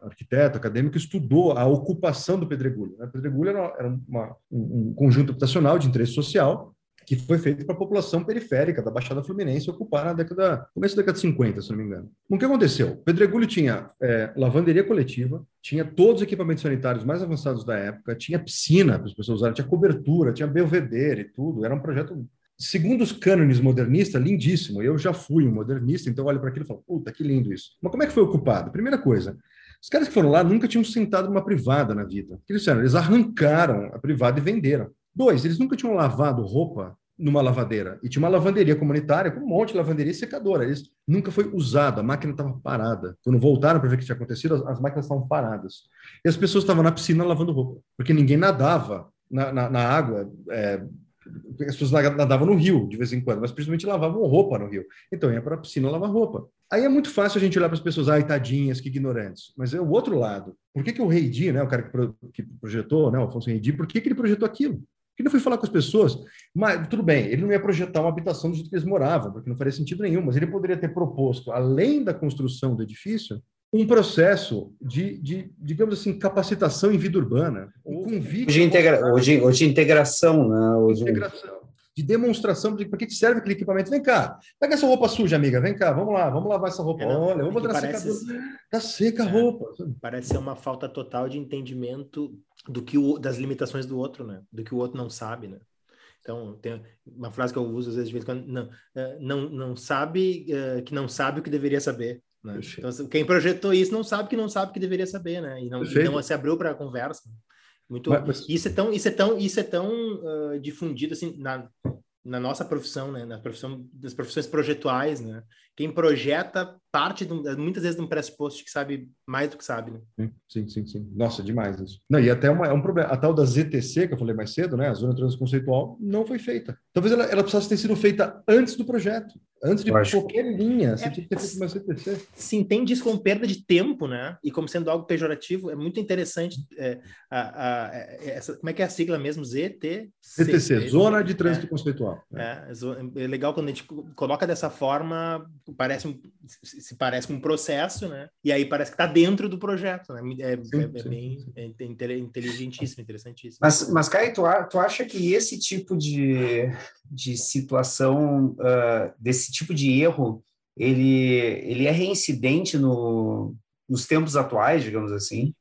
a, arquiteto, acadêmico, estudou a ocupação do Pedregulho. Né? O Pedregulho era, era uma, um, um conjunto habitacional de interesse social que foi feito para a população periférica da Baixada Fluminense ocupar na década, começo da década de 50, se não me engano. O que aconteceu? Pedregulho tinha é, lavanderia coletiva, tinha todos os equipamentos sanitários mais avançados da época, tinha piscina para as pessoas usarem, tinha cobertura, tinha belvedere e tudo. Era um projeto segundo os cânones modernistas, lindíssimo. Eu já fui um modernista, então olho para aquilo e falo, puta, que lindo isso. Mas como é que foi ocupado? Primeira coisa, os caras que foram lá nunca tinham sentado numa privada na vida. O que eles fizeram? Eles arrancaram a privada e venderam. Dois, eles nunca tinham lavado roupa numa lavadeira. E tinha uma lavanderia comunitária com um monte de lavanderia e secadora. Eles nunca foi usado, a máquina estava parada. Quando voltaram para ver o que tinha acontecido, as, as máquinas estavam paradas. E as pessoas estavam na piscina lavando roupa, porque ninguém nadava na, na, na água. É, as pessoas nadavam no rio de vez em quando, mas principalmente lavavam roupa no rio. Então ia para a piscina lavar roupa. Aí é muito fácil a gente olhar para as pessoas, ai, tadinhas, que ignorantes. Mas é o outro lado. Por que, que o Rei Di, né, o cara que, pro, que projetou, né, o Afonso Rei Di, por que, que ele projetou aquilo? Ele não foi falar com as pessoas, mas tudo bem, ele não ia projetar uma habitação do jeito que eles moravam, porque não faria sentido nenhum, mas ele poderia ter proposto, além da construção do edifício, um processo de, de digamos assim, capacitação em vida urbana, um convite... De, integra hoje, hoje integração, né? Hoje... Integração de demonstração de para que serve aquele equipamento. Vem cá, pega essa roupa suja, amiga, vem cá, vamos lá, vamos lavar essa roupa. É, não, Olha, vamos botar na secadora. Tá seca a é, roupa. Parece ser uma falta total de entendimento do que o, das limitações do outro, né? Do que o outro não sabe, né? Então, tem uma frase que eu uso às vezes de vez em quando, não, é, não, não sabe uh, que não sabe o que deveria saber. Né? Então, quem projetou isso não sabe que não sabe o que deveria saber, né? E não, e não se abriu para a conversa. Muito. Mas, mas... Isso é tão, isso é tão, isso é tão uh, difundido assim na, na nossa profissão, né? Na profissão das profissões projetuais, né? Quem projeta parte de, muitas vezes de um pressuposto que sabe mais do que sabe. Né? Sim, sim, sim. Nossa, demais isso. Não, e até uma, é um problema. A tal da ZTC que eu falei mais cedo, né? A zona transconceitual não foi feita. Talvez ela, ela precisasse ter sido feita antes do projeto. Antes de qualquer linha, você é, tinha que ter feito uma CTC. Se entende isso como perda de tempo, né? E como sendo algo pejorativo, é muito interessante. É, a, a, é, essa, como é que é a sigla mesmo? ZT? CTC, Zona de Trânsito é, Conceitual. É, é, legal quando a gente coloca dessa forma, parece um, se parece com um processo, né? E aí parece que está dentro do projeto, né? É, sim, é, sim, bem sim. inteligentíssimo, interessantíssimo. Mas, mas Caio, tu, tu acha que esse tipo de, de situação, uh, desse tipo de erro, ele, ele é reincidente no, nos tempos atuais, digamos assim?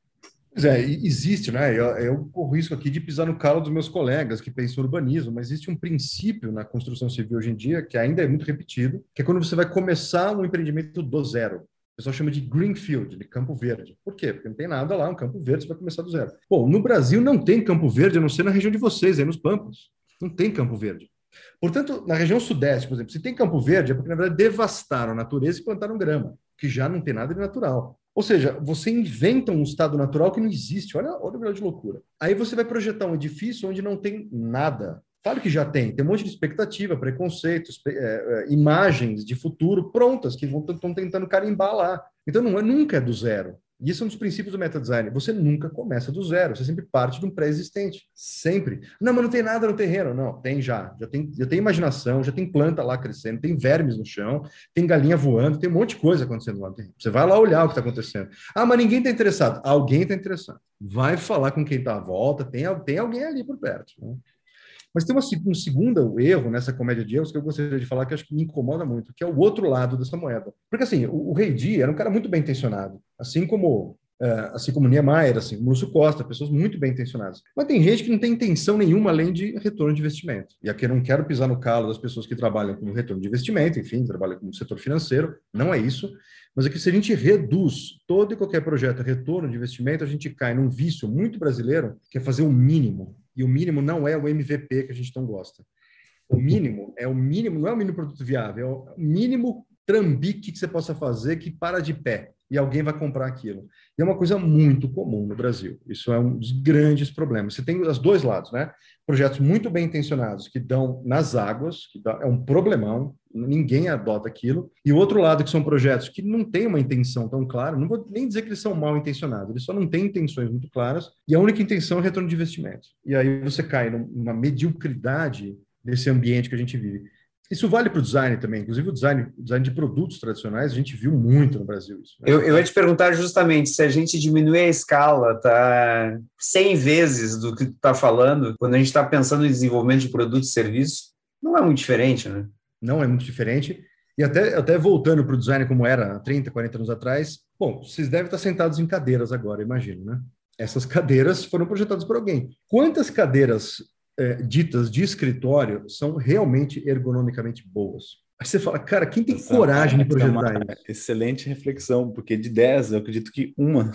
Pois é, existe, né? Eu, eu corro risco aqui de pisar no calo dos meus colegas que pensam urbanismo, mas existe um princípio na construção civil hoje em dia que ainda é muito repetido, que é quando você vai começar um empreendimento do zero. O pessoal chama de greenfield, de campo verde. Por quê? Porque não tem nada lá, um campo verde, você vai começar do zero. Bom, no Brasil não tem campo verde, a não ser na região de vocês, aí nos Pampas. Não tem campo verde. Portanto, na região sudeste, por exemplo, se tem Campo Verde, é porque, na verdade, devastaram a natureza e plantaram grama, que já não tem nada de natural. Ou seja, você inventa um estado natural que não existe. Olha, olha o grau de loucura. Aí você vai projetar um edifício onde não tem nada. Claro que já tem, tem um monte de expectativa, preconceitos, é, é, imagens de futuro prontas que estão tentando carimbar lá. Então não é nunca é do zero. E isso é um dos princípios do meta-design. Você nunca começa do zero, você sempre parte de um pré-existente. Sempre. Não, mas não tem nada no terreno. Não, tem já. Já tem, já tem imaginação, já tem planta lá crescendo, tem vermes no chão, tem galinha voando, tem um monte de coisa acontecendo lá. Você vai lá olhar o que está acontecendo. Ah, mas ninguém está interessado. Alguém está interessado. Vai falar com quem está à volta, tem, tem alguém ali por perto. Né? Mas tem uma, um segundo erro nessa comédia de erros que eu gostaria de falar que acho que me incomoda muito, que é o outro lado dessa moeda. Porque assim, o, o Rei Di era um cara muito bem intencionado, assim como Uh, assim como Niemeyer, assim Lúcio Costa, pessoas muito bem intencionadas. Mas tem gente que não tem intenção nenhuma além de retorno de investimento. E aqui eu não quero pisar no calo das pessoas que trabalham com retorno de investimento, enfim, trabalham com o setor financeiro, não é isso. Mas é que se a gente reduz todo e qualquer projeto a retorno de investimento, a gente cai num vício muito brasileiro, que é fazer o mínimo e o mínimo não é o MVP que a gente não gosta. O mínimo é o mínimo, não é o mínimo produto viável, é o mínimo trambique que você possa fazer que para de pé e alguém vai comprar aquilo. E é uma coisa muito comum no Brasil. Isso é um dos grandes problemas. Você tem os dois lados, né? Projetos muito bem intencionados que dão nas águas, que dá, é um problemão, ninguém adota aquilo. E o outro lado, que são projetos que não têm uma intenção tão clara, não vou nem dizer que eles são mal intencionados, eles só não têm intenções muito claras, e a única intenção é retorno de investimento. E aí você cai numa mediocridade desse ambiente que a gente vive. Isso vale para o design também, inclusive o design, design de produtos tradicionais, a gente viu muito no Brasil isso. Né? Eu, eu ia te perguntar justamente se a gente diminuir a escala, tá 100 vezes do que tu está falando, quando a gente está pensando em desenvolvimento de produtos e serviços, não é muito diferente, né? Não é muito diferente. E até, até voltando para o design como era 30, 40 anos atrás, bom, vocês devem estar sentados em cadeiras agora, imagino, né? Essas cadeiras foram projetadas por alguém. Quantas cadeiras é, ditas de escritório são realmente ergonomicamente boas. Aí você fala, cara, quem tem Essa coragem de projetar é isso? Excelente reflexão, porque de 10, eu acredito que uma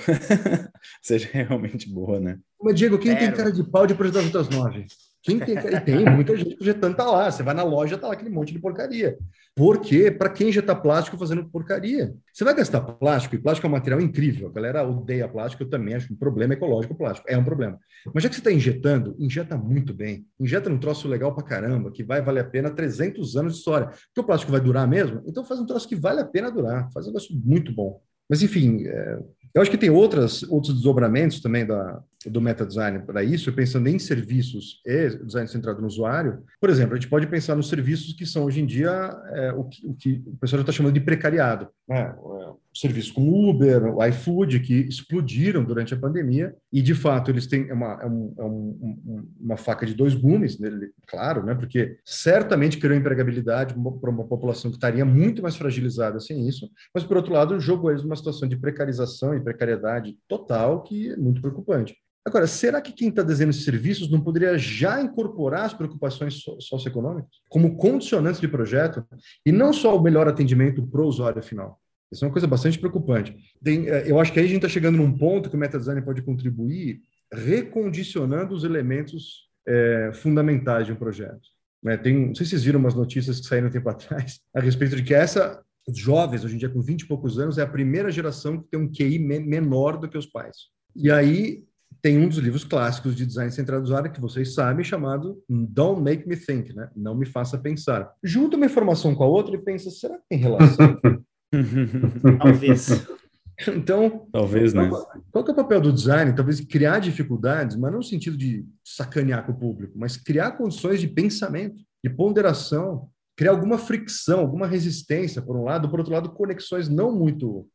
seja realmente boa, né? Mas, Diego, quem tem cara de pau de projetar as outras nove? Quem tem, tem muita gente projetando, tá lá. Você vai na loja, tá lá aquele monte de porcaria. Porque, para quem já está plástico fazendo porcaria, você vai gastar plástico, e plástico é um material incrível. A galera odeia plástico, eu também acho um problema ecológico o plástico. É um problema. Mas já que você está injetando, injeta muito bem. Injeta num troço legal para caramba, que vai valer a pena 300 anos de história. Porque o plástico vai durar mesmo? Então faz um troço que vale a pena durar. Faz um negócio muito bom. Mas, enfim, é, eu acho que tem outras, outros desdobramentos também da, do meta design para isso, pensando em serviços e design centrado no usuário. Por exemplo, a gente pode pensar nos serviços que são hoje em dia é, o, que, o, que, o pessoal está chamando de precariado. Né? É, serviços como Uber, o iFood, que explodiram durante a pandemia, e de fato eles têm uma, é um, é um, uma faca de dois gumes, né? claro, né? porque certamente criou empregabilidade para uma população que estaria muito mais fragilizada sem isso, mas por outro lado jogou eles numa situação de precarização e precariedade total que é muito preocupante. Agora, será que quem está desenhando esses serviços não poderia já incorporar as preocupações socioeconômicas como condicionantes de projeto e não só o melhor atendimento para o usuário final? Isso é uma coisa bastante preocupante. Tem, é, eu acho que aí a gente está chegando num ponto que o metadesign pode contribuir recondicionando os elementos é, fundamentais de um projeto. Né? Tem, não sei se vocês viram umas notícias que saíram um tempo atrás a respeito de que essa os jovens, hoje em dia com 20 e poucos anos, é a primeira geração que tem um QI menor do que os pais. E aí tem um dos livros clássicos de design centrado no usuário que vocês sabem, chamado Don't Make Me Think, né? Não me faça pensar. Junta uma informação com a outra e pensa, será que tem relação? Talvez. Então, talvez, né? Qual, qual é o papel do design? Talvez criar dificuldades, mas não no sentido de sacanear com o público, mas criar condições de pensamento, de ponderação, criar alguma fricção, alguma resistência, por um lado, por outro lado, conexões não muito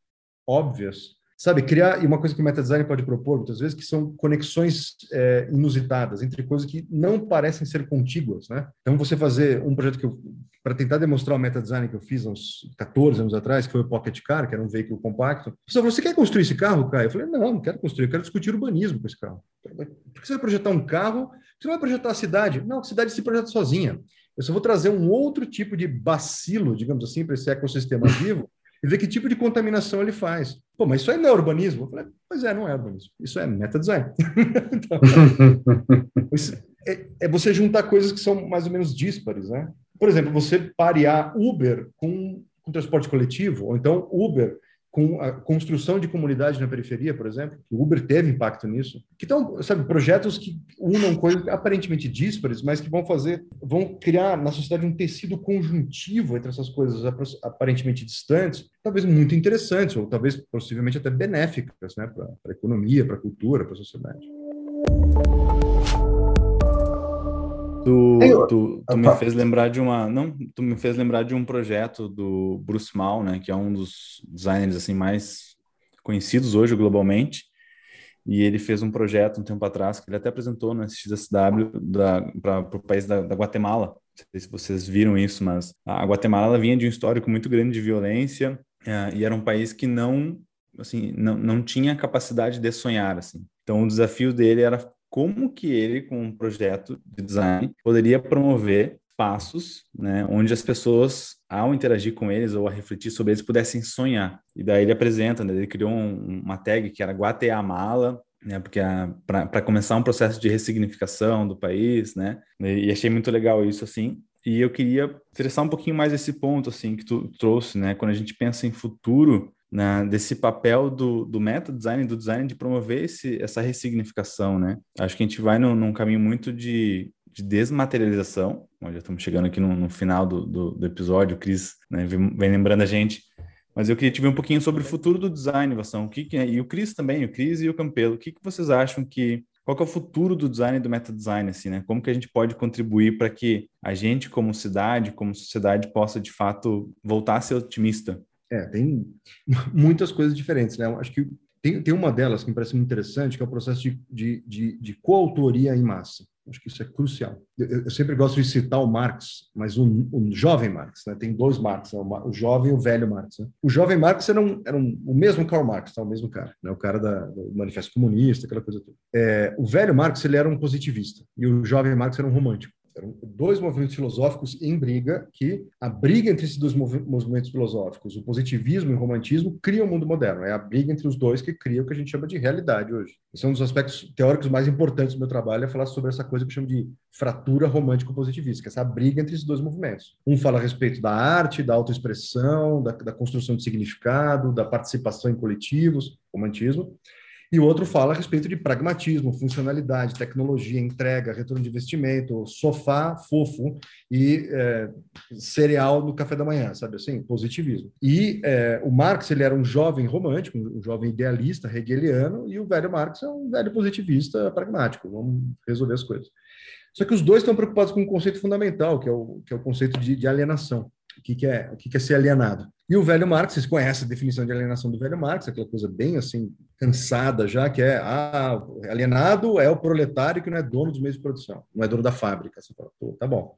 óbvias sabe, criar, e uma coisa que o metadesign pode propor muitas vezes, que são conexões é, inusitadas entre coisas que não parecem ser contíguas, né? Então, você fazer um projeto que eu, para tentar demonstrar o metadesign que eu fiz há uns 14 anos atrás, que foi o Pocket Car, que era um veículo compacto, falou, você quer construir esse carro, Caio? Eu falei, não, não quero construir, eu quero discutir urbanismo com esse carro. Por que você vai projetar um carro? Você não vai projetar a cidade? Não, a cidade se projeta sozinha. Eu só vou trazer um outro tipo de bacilo, digamos assim, para esse ecossistema vivo, e ver que tipo de contaminação ele faz. Pô, mas isso aí não é urbanismo? Eu falei, pois é, não é urbanismo. Isso é meta-design. então, é, é, você juntar coisas que são mais ou menos díspares, né? Por exemplo, você parear Uber com, com transporte coletivo, ou então Uber com a construção de comunidade na periferia, por exemplo, que o Uber teve impacto nisso. Que estão, sabe, projetos que unam coisas aparentemente díspares, mas que vão fazer, vão criar na sociedade um tecido conjuntivo entre essas coisas aparentemente distantes, talvez muito interessantes, ou talvez possivelmente até benéficas, né, para a economia, para a cultura, para a sociedade. Tu, tu, tu me fez lembrar de uma, não, tu me fez lembrar de um projeto do Bruce Mal, né, que é um dos designers assim mais conhecidos hoje globalmente. E ele fez um projeto um tempo atrás que ele até apresentou no SXSW para o país da, da, Guatemala. Não sei se vocês viram isso, mas a Guatemala vinha de um histórico muito grande de violência é, e era um país que não assim não, não tinha capacidade de sonhar assim. Então o desafio dele era como que ele, com um projeto de design, poderia promover passos, né, onde as pessoas, ao interagir com eles ou a refletir sobre eles, pudessem sonhar. E daí ele apresenta, né, ele criou um, uma tag que era Guatemala, né, porque para começar um processo de ressignificação do país, né, e achei muito legal isso, assim, e eu queria interessar um pouquinho mais esse ponto, assim, que tu trouxe, né, quando a gente pensa em futuro, né, desse papel do, do meta design, do design de promover esse, essa ressignificação, né? Acho que a gente vai no, num caminho muito de, de desmaterialização, Nós já estamos chegando aqui no, no final do, do, do, episódio, o Cris né, vem, vem, lembrando a gente, mas eu queria te ver um pouquinho sobre o futuro do design, Vação, o que, que é, e o Cris também, o Cris e o Campelo, o que, que vocês acham que qual é o futuro do design e do meta design assim, né? Como que a gente pode contribuir para que a gente como cidade, como sociedade possa de fato voltar a ser otimista é, tem muitas coisas diferentes, né? Eu acho que tem, tem uma delas que me parece muito interessante, que é o processo de, de, de, de coautoria em massa. Acho que isso é crucial. Eu, eu sempre gosto de citar o Marx, mas o, o jovem Marx, né? tem dois Marx, né? o, jovem e o velho Marx. Né? O jovem Marx era, um, era um, o mesmo Karl Marx, tá? o mesmo cara, né? o cara da, do Manifesto Comunista, aquela coisa toda. É, o velho Marx ele era um positivista e o jovem Marx era um romântico. Eram dois movimentos filosóficos em briga, que a briga entre esses dois movimentos filosóficos, o positivismo e o romantismo, cria o mundo moderno. É a briga entre os dois que cria o que a gente chama de realidade hoje. Esse é um dos aspectos teóricos mais importantes do meu trabalho, é falar sobre essa coisa que eu chamo de fratura romântico-positivista, é essa briga entre esses dois movimentos. Um fala a respeito da arte, da autoexpressão, da, da construção de significado, da participação em coletivos, romantismo, e o outro fala a respeito de pragmatismo, funcionalidade, tecnologia, entrega, retorno de investimento, sofá fofo e é, cereal no café da manhã, sabe assim? Positivismo. E é, o Marx, ele era um jovem romântico, um jovem idealista, hegeliano, e o velho Marx é um velho positivista pragmático, vamos resolver as coisas. Só que os dois estão preocupados com um conceito fundamental, que é o, que é o conceito de, de alienação. O que, que, é, o que, que é ser alienado? E o velho Marx, vocês conhecem a definição de alienação do velho Marx, aquela coisa bem assim, cansada já, que é ah, alienado é o proletário que não é dono dos meios de produção, não é dono da fábrica. Você fala, tá bom.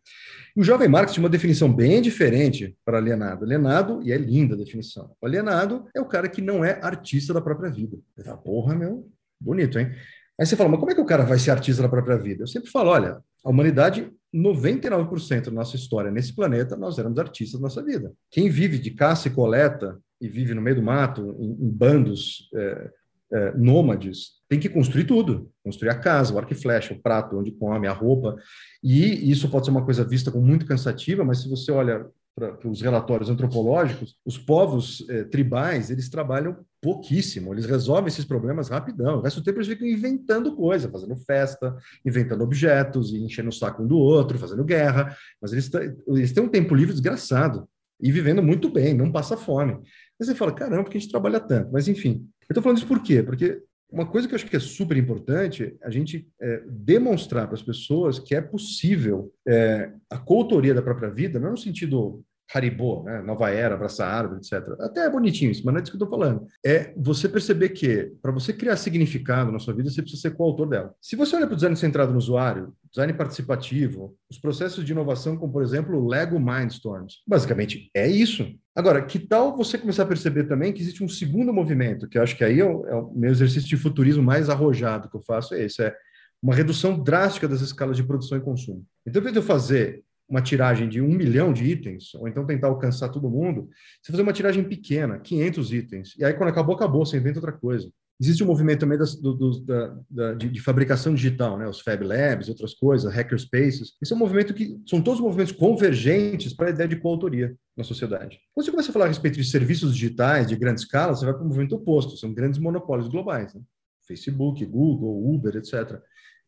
E o jovem Marx tinha uma definição bem diferente para alienado. Alienado, e é linda a definição, o alienado é o cara que não é artista da própria vida. Fala, porra, meu, bonito, hein? Aí você fala, mas como é que o cara vai ser artista da própria vida? Eu sempre falo, olha, a humanidade 99% da nossa história nesse planeta, nós éramos artistas da nossa vida. Quem vive de caça e coleta e vive no meio do mato, em, em bandos é, é, nômades, tem que construir tudo. Construir a casa, o arco e flecha, o prato, onde come, a roupa. E isso pode ser uma coisa vista como muito cansativa, mas se você olha para os relatórios antropológicos, os povos é, tribais, eles trabalham pouquíssimo. Eles resolvem esses problemas rapidão. O resto do tempo eles ficam inventando coisa, fazendo festa, inventando objetos, e enchendo o saco um do outro, fazendo guerra. Mas eles, eles têm um tempo livre desgraçado e vivendo muito bem, não passa fome. Aí você fala, caramba, por que a gente trabalha tanto? Mas enfim, eu estou falando isso por quê? Porque uma coisa que eu acho que é super importante a gente é, demonstrar para as pessoas que é possível é, a coautoria da própria vida, não no sentido Haribo, né? Nova Era, Abraça Árvore, etc. Até é bonitinho isso, mas não é disso que eu estou falando. É você perceber que, para você criar significado na sua vida, você precisa ser coautor dela. Se você olha para o design centrado no usuário, design participativo, os processos de inovação, como por exemplo o Lego Mindstorms, basicamente é isso. Agora, que tal você começar a perceber também que existe um segundo movimento, que eu acho que aí é o, é meu exercício de futurismo mais arrojado que eu faço, é esse, é uma redução drástica das escalas de produção e consumo. Então, ao de eu fazer uma tiragem de um milhão de itens, ou então tentar alcançar todo mundo, você fazer uma tiragem pequena, 500 itens, e aí quando acabou, acabou, você inventa outra coisa. Existe um movimento também das, do, do, da, da, de, de, fabricação digital, né? os Fab Labs, outras coisas, hackerspaces. Esse é um movimento que são todos movimentos convergentes para a ideia de coautoria na sociedade. Quando você começa a falar a respeito de serviços digitais de grande escala, você vai para o movimento oposto, são grandes monopólios globais. Né? Facebook, Google, Uber, etc.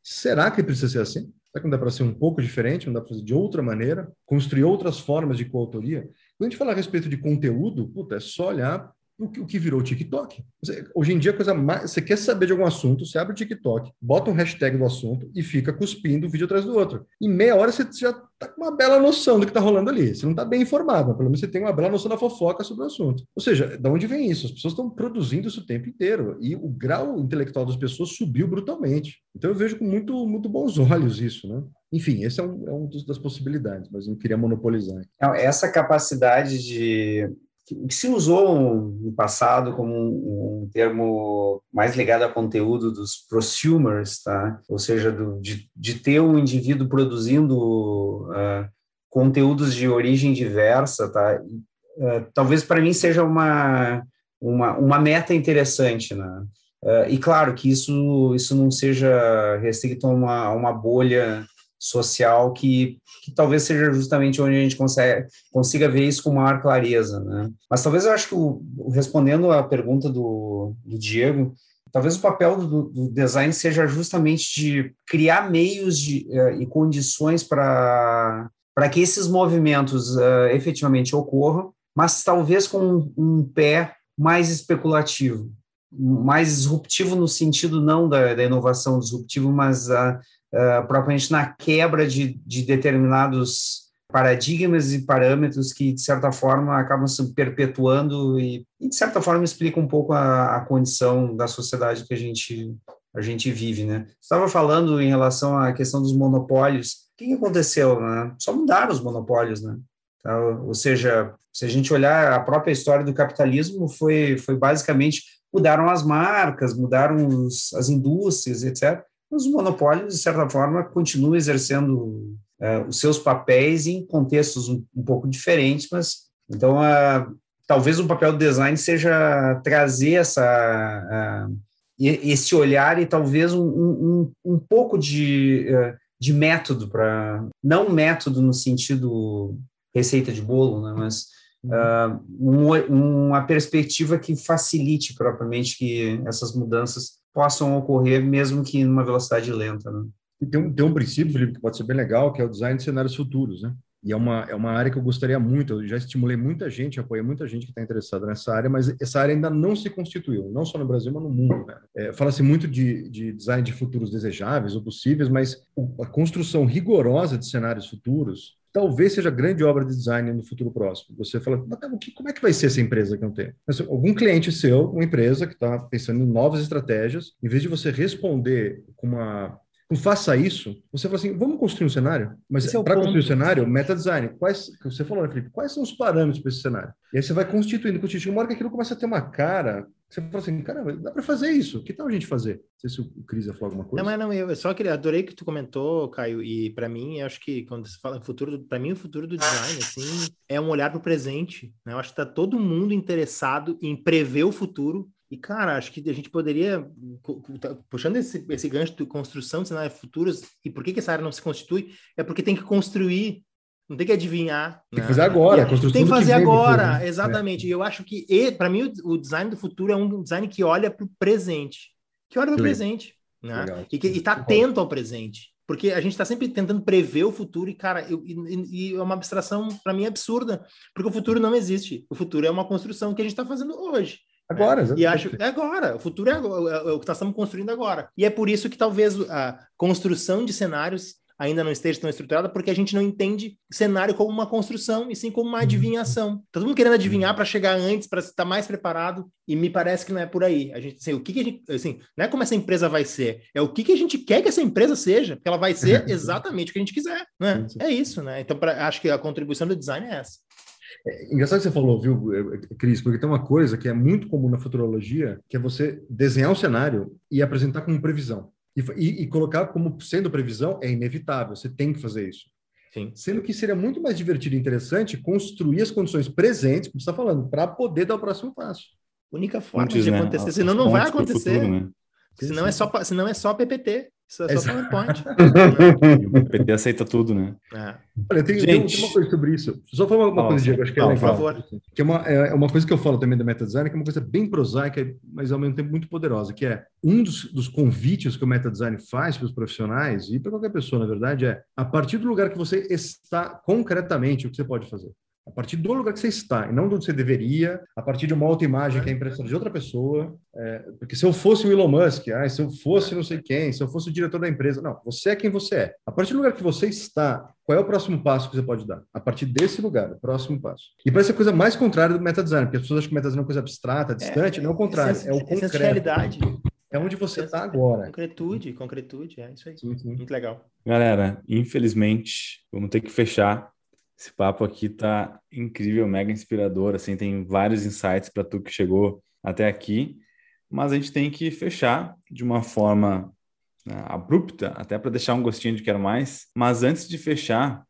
Será que precisa ser assim? Será que não dá para ser um pouco diferente? Não dá para fazer de outra maneira? Construir outras formas de coautoria? Quando a gente fala a respeito de conteúdo, puta, é só olhar o que, o virou o TikTok. Hoje em dia, a coisa mais. Você quer saber de algum assunto, você abre o TikTok, bota um hashtag do assunto e fica cuspindo um vídeo atrás do outro. Em meia hora você já está com uma bela noção do que está rolando ali. Você não está bem informado, mas pelo menos você tem uma bela noção da fofoca sobre o assunto. Ou seja, de onde vem isso? As pessoas estão produzindo isso o tempo inteiro e o grau intelectual das pessoas subiu brutalmente. Então eu vejo com muito, muito bons olhos isso, né? Enfim, esse é um, é um dos, das possibilidades, mas não queria monopolizar. Não, essa capacidade de que se usou no passado como um, um, termo mais ligado a conteúdo dos prosumers, tá? ou seja, do, de, de ter um indivíduo produzindo uh, conteúdos de origem diversa, tá? Uh, talvez para mim seja uma, uma, uma meta interessante, né? Uh, e claro que isso, isso não seja restrito a uma, a uma bolha social que, que talvez seja justamente onde a gente consegue, consiga ver isso com maior clareza, né? Mas talvez eu acho que, o, respondendo à pergunta do, do Diego, talvez o papel do, do, design seja justamente de criar meios de, uh, e condições para que esses movimentos uh, efetivamente ocorram, mas talvez com um, um, pé mais especulativo, mais disruptivo no sentido não da, da inovação disruptivo, mas uh, uh, propriamente na quebra de, de determinados paradigmas e parâmetros que, de certa forma, acabam se perpetuando e, e de certa forma, explica um pouco a, a, condição da sociedade que a gente, a gente vive, né? Estava falando em relação à questão dos monopólios. O que aconteceu, né? Só mudaram os monopólios, né? Então, ou seja, se a gente olhar a própria história do capitalismo, foi, foi basicamente mudaram as marcas, mudaram os, as indústrias, etc os monopólios, de certa forma, continuam exercendo uh, os seus papéis em contextos um, um pouco diferentes, mas então uh, talvez o papel do design seja trazer essa uh, esse olhar e talvez um, um, um pouco de, de método para não método no sentido receita de bolo, né, mas um, uma perspectiva que facilite propriamente que essas mudanças possam ocorrer, mesmo que em uma velocidade lenta. Né? Tem um, tem um princípio, Felipe, que pode ser bem legal, que é o design de cenários futuros, né? E é uma, é uma área que eu gostaria muito, eu já estimulei muita gente, apoiei muita gente que está interessada nessa área, mas essa área ainda não se constituiu, não só no Brasil, mas no mundo. Né? É, Fala-se muito de, de design de futuros desejáveis ou possíveis, mas a construção rigorosa de cenários futuros talvez seja grande obra de design no futuro próximo. Você fala, como é que vai ser essa empresa que eu tenho? algum cliente seu, uma empresa que está pensando em novas estratégias, em vez de você responder com uma não faça isso, você fala assim, vamos construir um cenário, mas é para construir o um cenário, meta design, quais, você falou, né, Felipe, quais são os parâmetros para esse cenário? E aí você vai constituindo, constituindo, uma hora que aquilo começa a ter uma cara, você fala assim, caramba, dá para fazer isso, que tal a gente fazer? Não sei se o Cris ia falar alguma coisa. Não, mas não, eu só queria, adorei que tu comentou, Caio, e para mim, acho que quando se fala em futuro, para mim o futuro do design, assim, é um olhar para o presente, né? Eu acho que está todo mundo interessado em prever o futuro e, cara, acho que a gente poderia, tá, puxando esse, esse gancho de construção de cenários futuros, e por que, que essa área não se constitui? É porque tem que construir Não tem que adivinhar. Tem que né? fazer agora. tem que fazer agora, né? exatamente. E eu acho que, para mim, o design do futuro é um design que olha para o presente. Que olha para o presente. Né? E que está atento ao presente. Porque a gente está sempre tentando prever o futuro e, cara, eu, e, e é uma abstração, para mim, absurda. Porque o futuro não existe. O futuro é uma construção que a gente está fazendo hoje. Agora, né? E acho é agora. O futuro é, agora, é, é o que nós estamos construindo agora. E é por isso que talvez a construção de cenários ainda não esteja tão estruturada, porque a gente não entende cenário como uma construção, e sim como uma uhum. adivinhação. Tá todo mundo querendo adivinhar uhum. para chegar antes, para estar mais preparado, e me parece que não é por aí. A gente, assim, o que, que a gente, assim, não é como essa empresa vai ser, é o que, que a gente quer que essa empresa seja, porque ela vai ser exatamente o que a gente quiser, né? É isso, né? Então, pra, acho que a contribuição do design é essa. É engraçado que você falou, viu, é, Cris, porque tem uma coisa que é muito comum na futurologia, que é você desenhar um cenário e apresentar como previsão. E, e, e, colocar como sendo previsão é inevitável, você tem que fazer isso. Sim. Sendo que seria muito mais divertido e interessante construir as condições presentes, como você está falando, para poder dar o próximo passo. Única forma Antes, de né? acontecer, senão não vai acontecer. Futuro, né? Senão, é só, senão é só PPT. Isso é só PowerPoint. o PPT aceita tudo, né? É. Olha, tem, tem, uma coisa sobre isso. Só falar uma, coisa, Diego, acho que é legal. Por favor. Que é uma, é uma coisa que eu falo também da meta design, que é uma coisa bem prosaica, mas ao mesmo tempo muito poderosa, que é um dos, dos convites que o meta design faz para os profissionais e para qualquer pessoa, na verdade, é a partir do lugar que você está concretamente, o que você pode fazer a partir do lugar que você está, e não de onde você deveria, a partir de uma outra imagem que é impressão de outra pessoa. É, porque se eu fosse o Elon Musk, ah, se eu fosse não sei quem, se eu fosse o diretor da empresa, não, você é quem você é. A partir do lugar que você está, qual é o próximo passo que você pode dar? A partir desse lugar, o próximo passo. E parece a coisa mais contrária do meta-design, porque as pessoas acham que o meta-design é uma coisa abstrata, distante, é, não é o contrário, é, é o concreto. realidade. É onde você está agora. Concretude, concretude, é isso aí. Sim, sim. Muito legal. Galera, infelizmente, vamos ter que fechar. Esse papo aqui tá incrível, mega inspirador, assim, tem vários insights para tu que chegou até aqui, mas a gente tem que fechar de uma forma né, abrupta, até para deixar um gostinho de quero mais. Mas antes de fechar,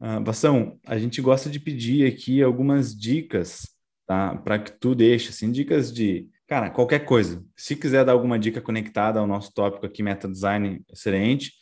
uh, Bação, a gente gosta de pedir aqui algumas dicas, tá? Para que tu deixe, assim, dicas de, cara, qualquer coisa. Se quiser dar alguma dica conectada ao nosso tópico aqui, meta design, excelente.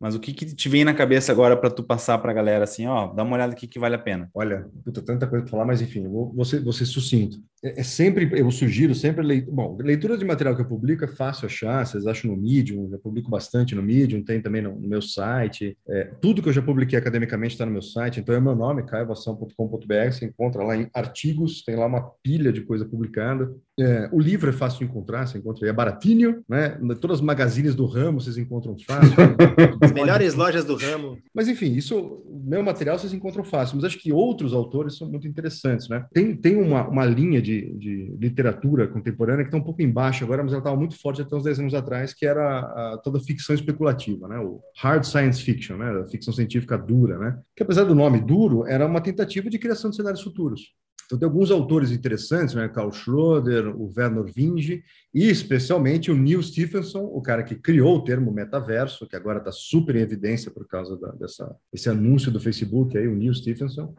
Mas o que, que te vem na cabeça agora para tu passar para a galera assim, ó, dá uma olhada aqui que vale a pena? Olha, puta, tanta coisa para falar, mas enfim, eu vou, vou, ser, vou ser sucinto. É, é, sempre, eu sugiro sempre, leitura, bom, leitura de material que eu publico é fácil achar, vocês acham no Medium, eu publico bastante no Medium, tem também no, no meu site, é, tudo que eu já publiquei academicamente está no meu site, então é meu nome, caiovação.com.br, você encontra lá em artigos, tem lá uma pilha de coisa publicada, é, o livro é fácil de encontrar, você encontra aí, é baratinho, né? Todas as magazines do ramo vocês encontram fácil. as melhores lojas do ramo. Mas enfim, isso, o meu material vocês encontram fácil, mas acho que outros autores são muito interessantes, né? Tem, tem uma, uma linha de, de literatura contemporânea que está um pouco embaixo agora, mas ela estava muito forte até uns 10 anos atrás, que era a, toda a ficção especulativa, né? O hard science fiction, né? A ficção científica dura, né? Que apesar do nome duro, era uma tentativa de criação de cenários futuros. Então, tem alguns autores interessantes, né? Carl Schroeder, o Werner Vinge, e especialmente o Neil Stephenson, o cara que criou o termo metaverso, que agora está super em evidência por causa da, dessa, esse anúncio do Facebook, aí, o Neil Stephenson.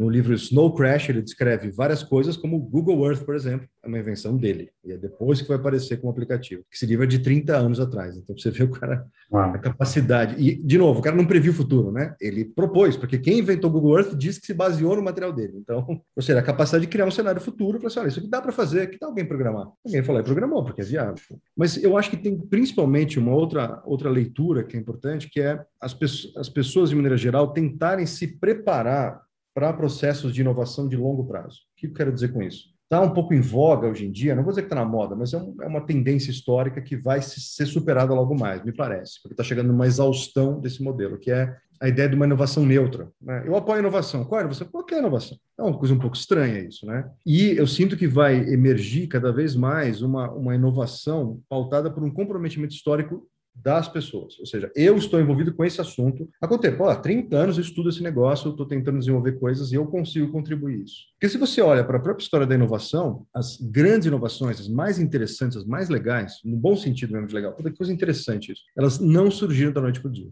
No livro Snow Crash, ele descreve várias coisas, como o Google Earth, por exemplo, é uma invenção dele. E é depois que vai aparecer como aplicativo. Esse livro é de 30 anos atrás. Então, você vê o cara, a capacidade. E, de novo, o cara não previu o futuro, né? Ele propôs, porque quem inventou o Google Earth disse que se baseou no material dele. Então, ou seja, a capacidade de criar um cenário futuro, para assim, olha, isso aqui dá para fazer, que tal alguém programar? Alguém falou, é programou, porque é viável. Mas eu acho que tem principalmente uma outra, outra leitura que é importante, que é as, pessoas, as pessoas, de maneira geral, tentarem se preparar para processos de inovação de longo prazo. O que eu quero dizer com isso? Está um pouco em voga hoje em dia, não vou dizer que está na moda, mas é, um, é, uma tendência histórica que vai se, ser superada logo mais, me parece, porque está chegando numa exaustão desse modelo, que é a ideia de uma inovação neutra. Né? Eu apoio a inovação. Qual é a inovação? Qualquer inovação. É uma coisa um pouco estranha isso, né? E eu sinto que vai emergir cada vez mais uma, uma inovação pautada por um comprometimento histórico das pessoas. Ou seja, eu estou envolvido com esse assunto há quanto tempo? Há 30 anos eu estudo esse negócio, estou tentando desenvolver coisas e eu consigo contribuir isso. Porque se você olha para a própria história da inovação, as grandes inovações, as mais interessantes, as mais legais, no bom sentido mesmo de legal, toda coisa interessante isso, elas não surgiram da noite para o dia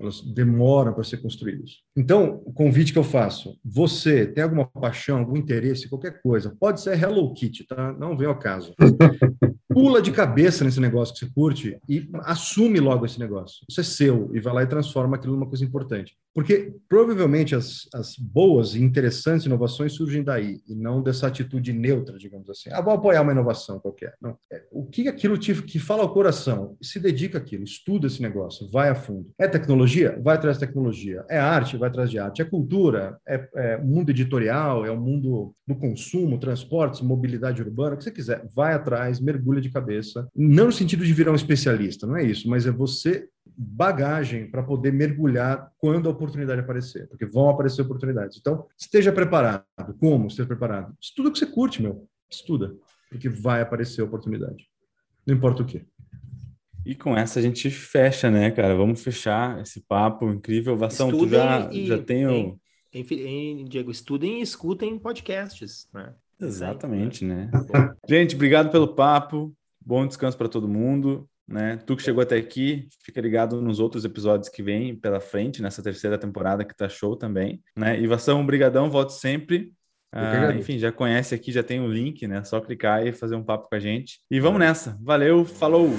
elas demoram para ser construídas. Então, o convite que eu faço, você tem alguma paixão, algum interesse, qualquer coisa, pode ser Hello Kitty, tá? Não vem ao caso. Pula de cabeça nesse negócio que você curte e assume logo esse negócio. Isso é seu e vai lá e transforma aquilo numa coisa importante. Porque provavelmente as, as boas e interessantes inovações surgem daí, e não dessa atitude neutra, digamos assim. Ah, vou apoiar uma inovação qualquer. Não. É, o que aquilo te, que fala ao coração? Se dedica àquilo, estuda esse negócio, vai a fundo. É tecnologia? Vai atrás de tecnologia. É arte? Vai atrás de arte. É cultura? É, é mundo editorial? É o mundo do consumo, transportes, mobilidade urbana? O que você quiser. Vai atrás, mergulha de cabeça. Não no sentido de virar um especialista, não é isso, mas é você bagagem para poder mergulhar quando a oportunidade aparecer, porque vão aparecer oportunidades. Então, esteja preparado. Como esteja preparado? Estuda o que você curte, meu. Estuda, porque vai aparecer oportunidade. Não importa o que. E com essa a gente fecha, né, cara? Vamos fechar esse papo incrível. Vação, tu já, e, já tem o... Em, em, Diego, estudem e escutem podcasts, né? Exatamente, né? gente, obrigado pelo papo. Bom descanso para todo mundo. Né? Tu que chegou até aqui, fica ligado nos outros episódios que vem pela frente, nessa terceira temporada que tá show também. Né? Ivação, brigadão, volte sempre. Ah, enfim, já conhece aqui, já tem o link, né? Só clicar e fazer um papo com a gente. E vamos nessa. Valeu, falou!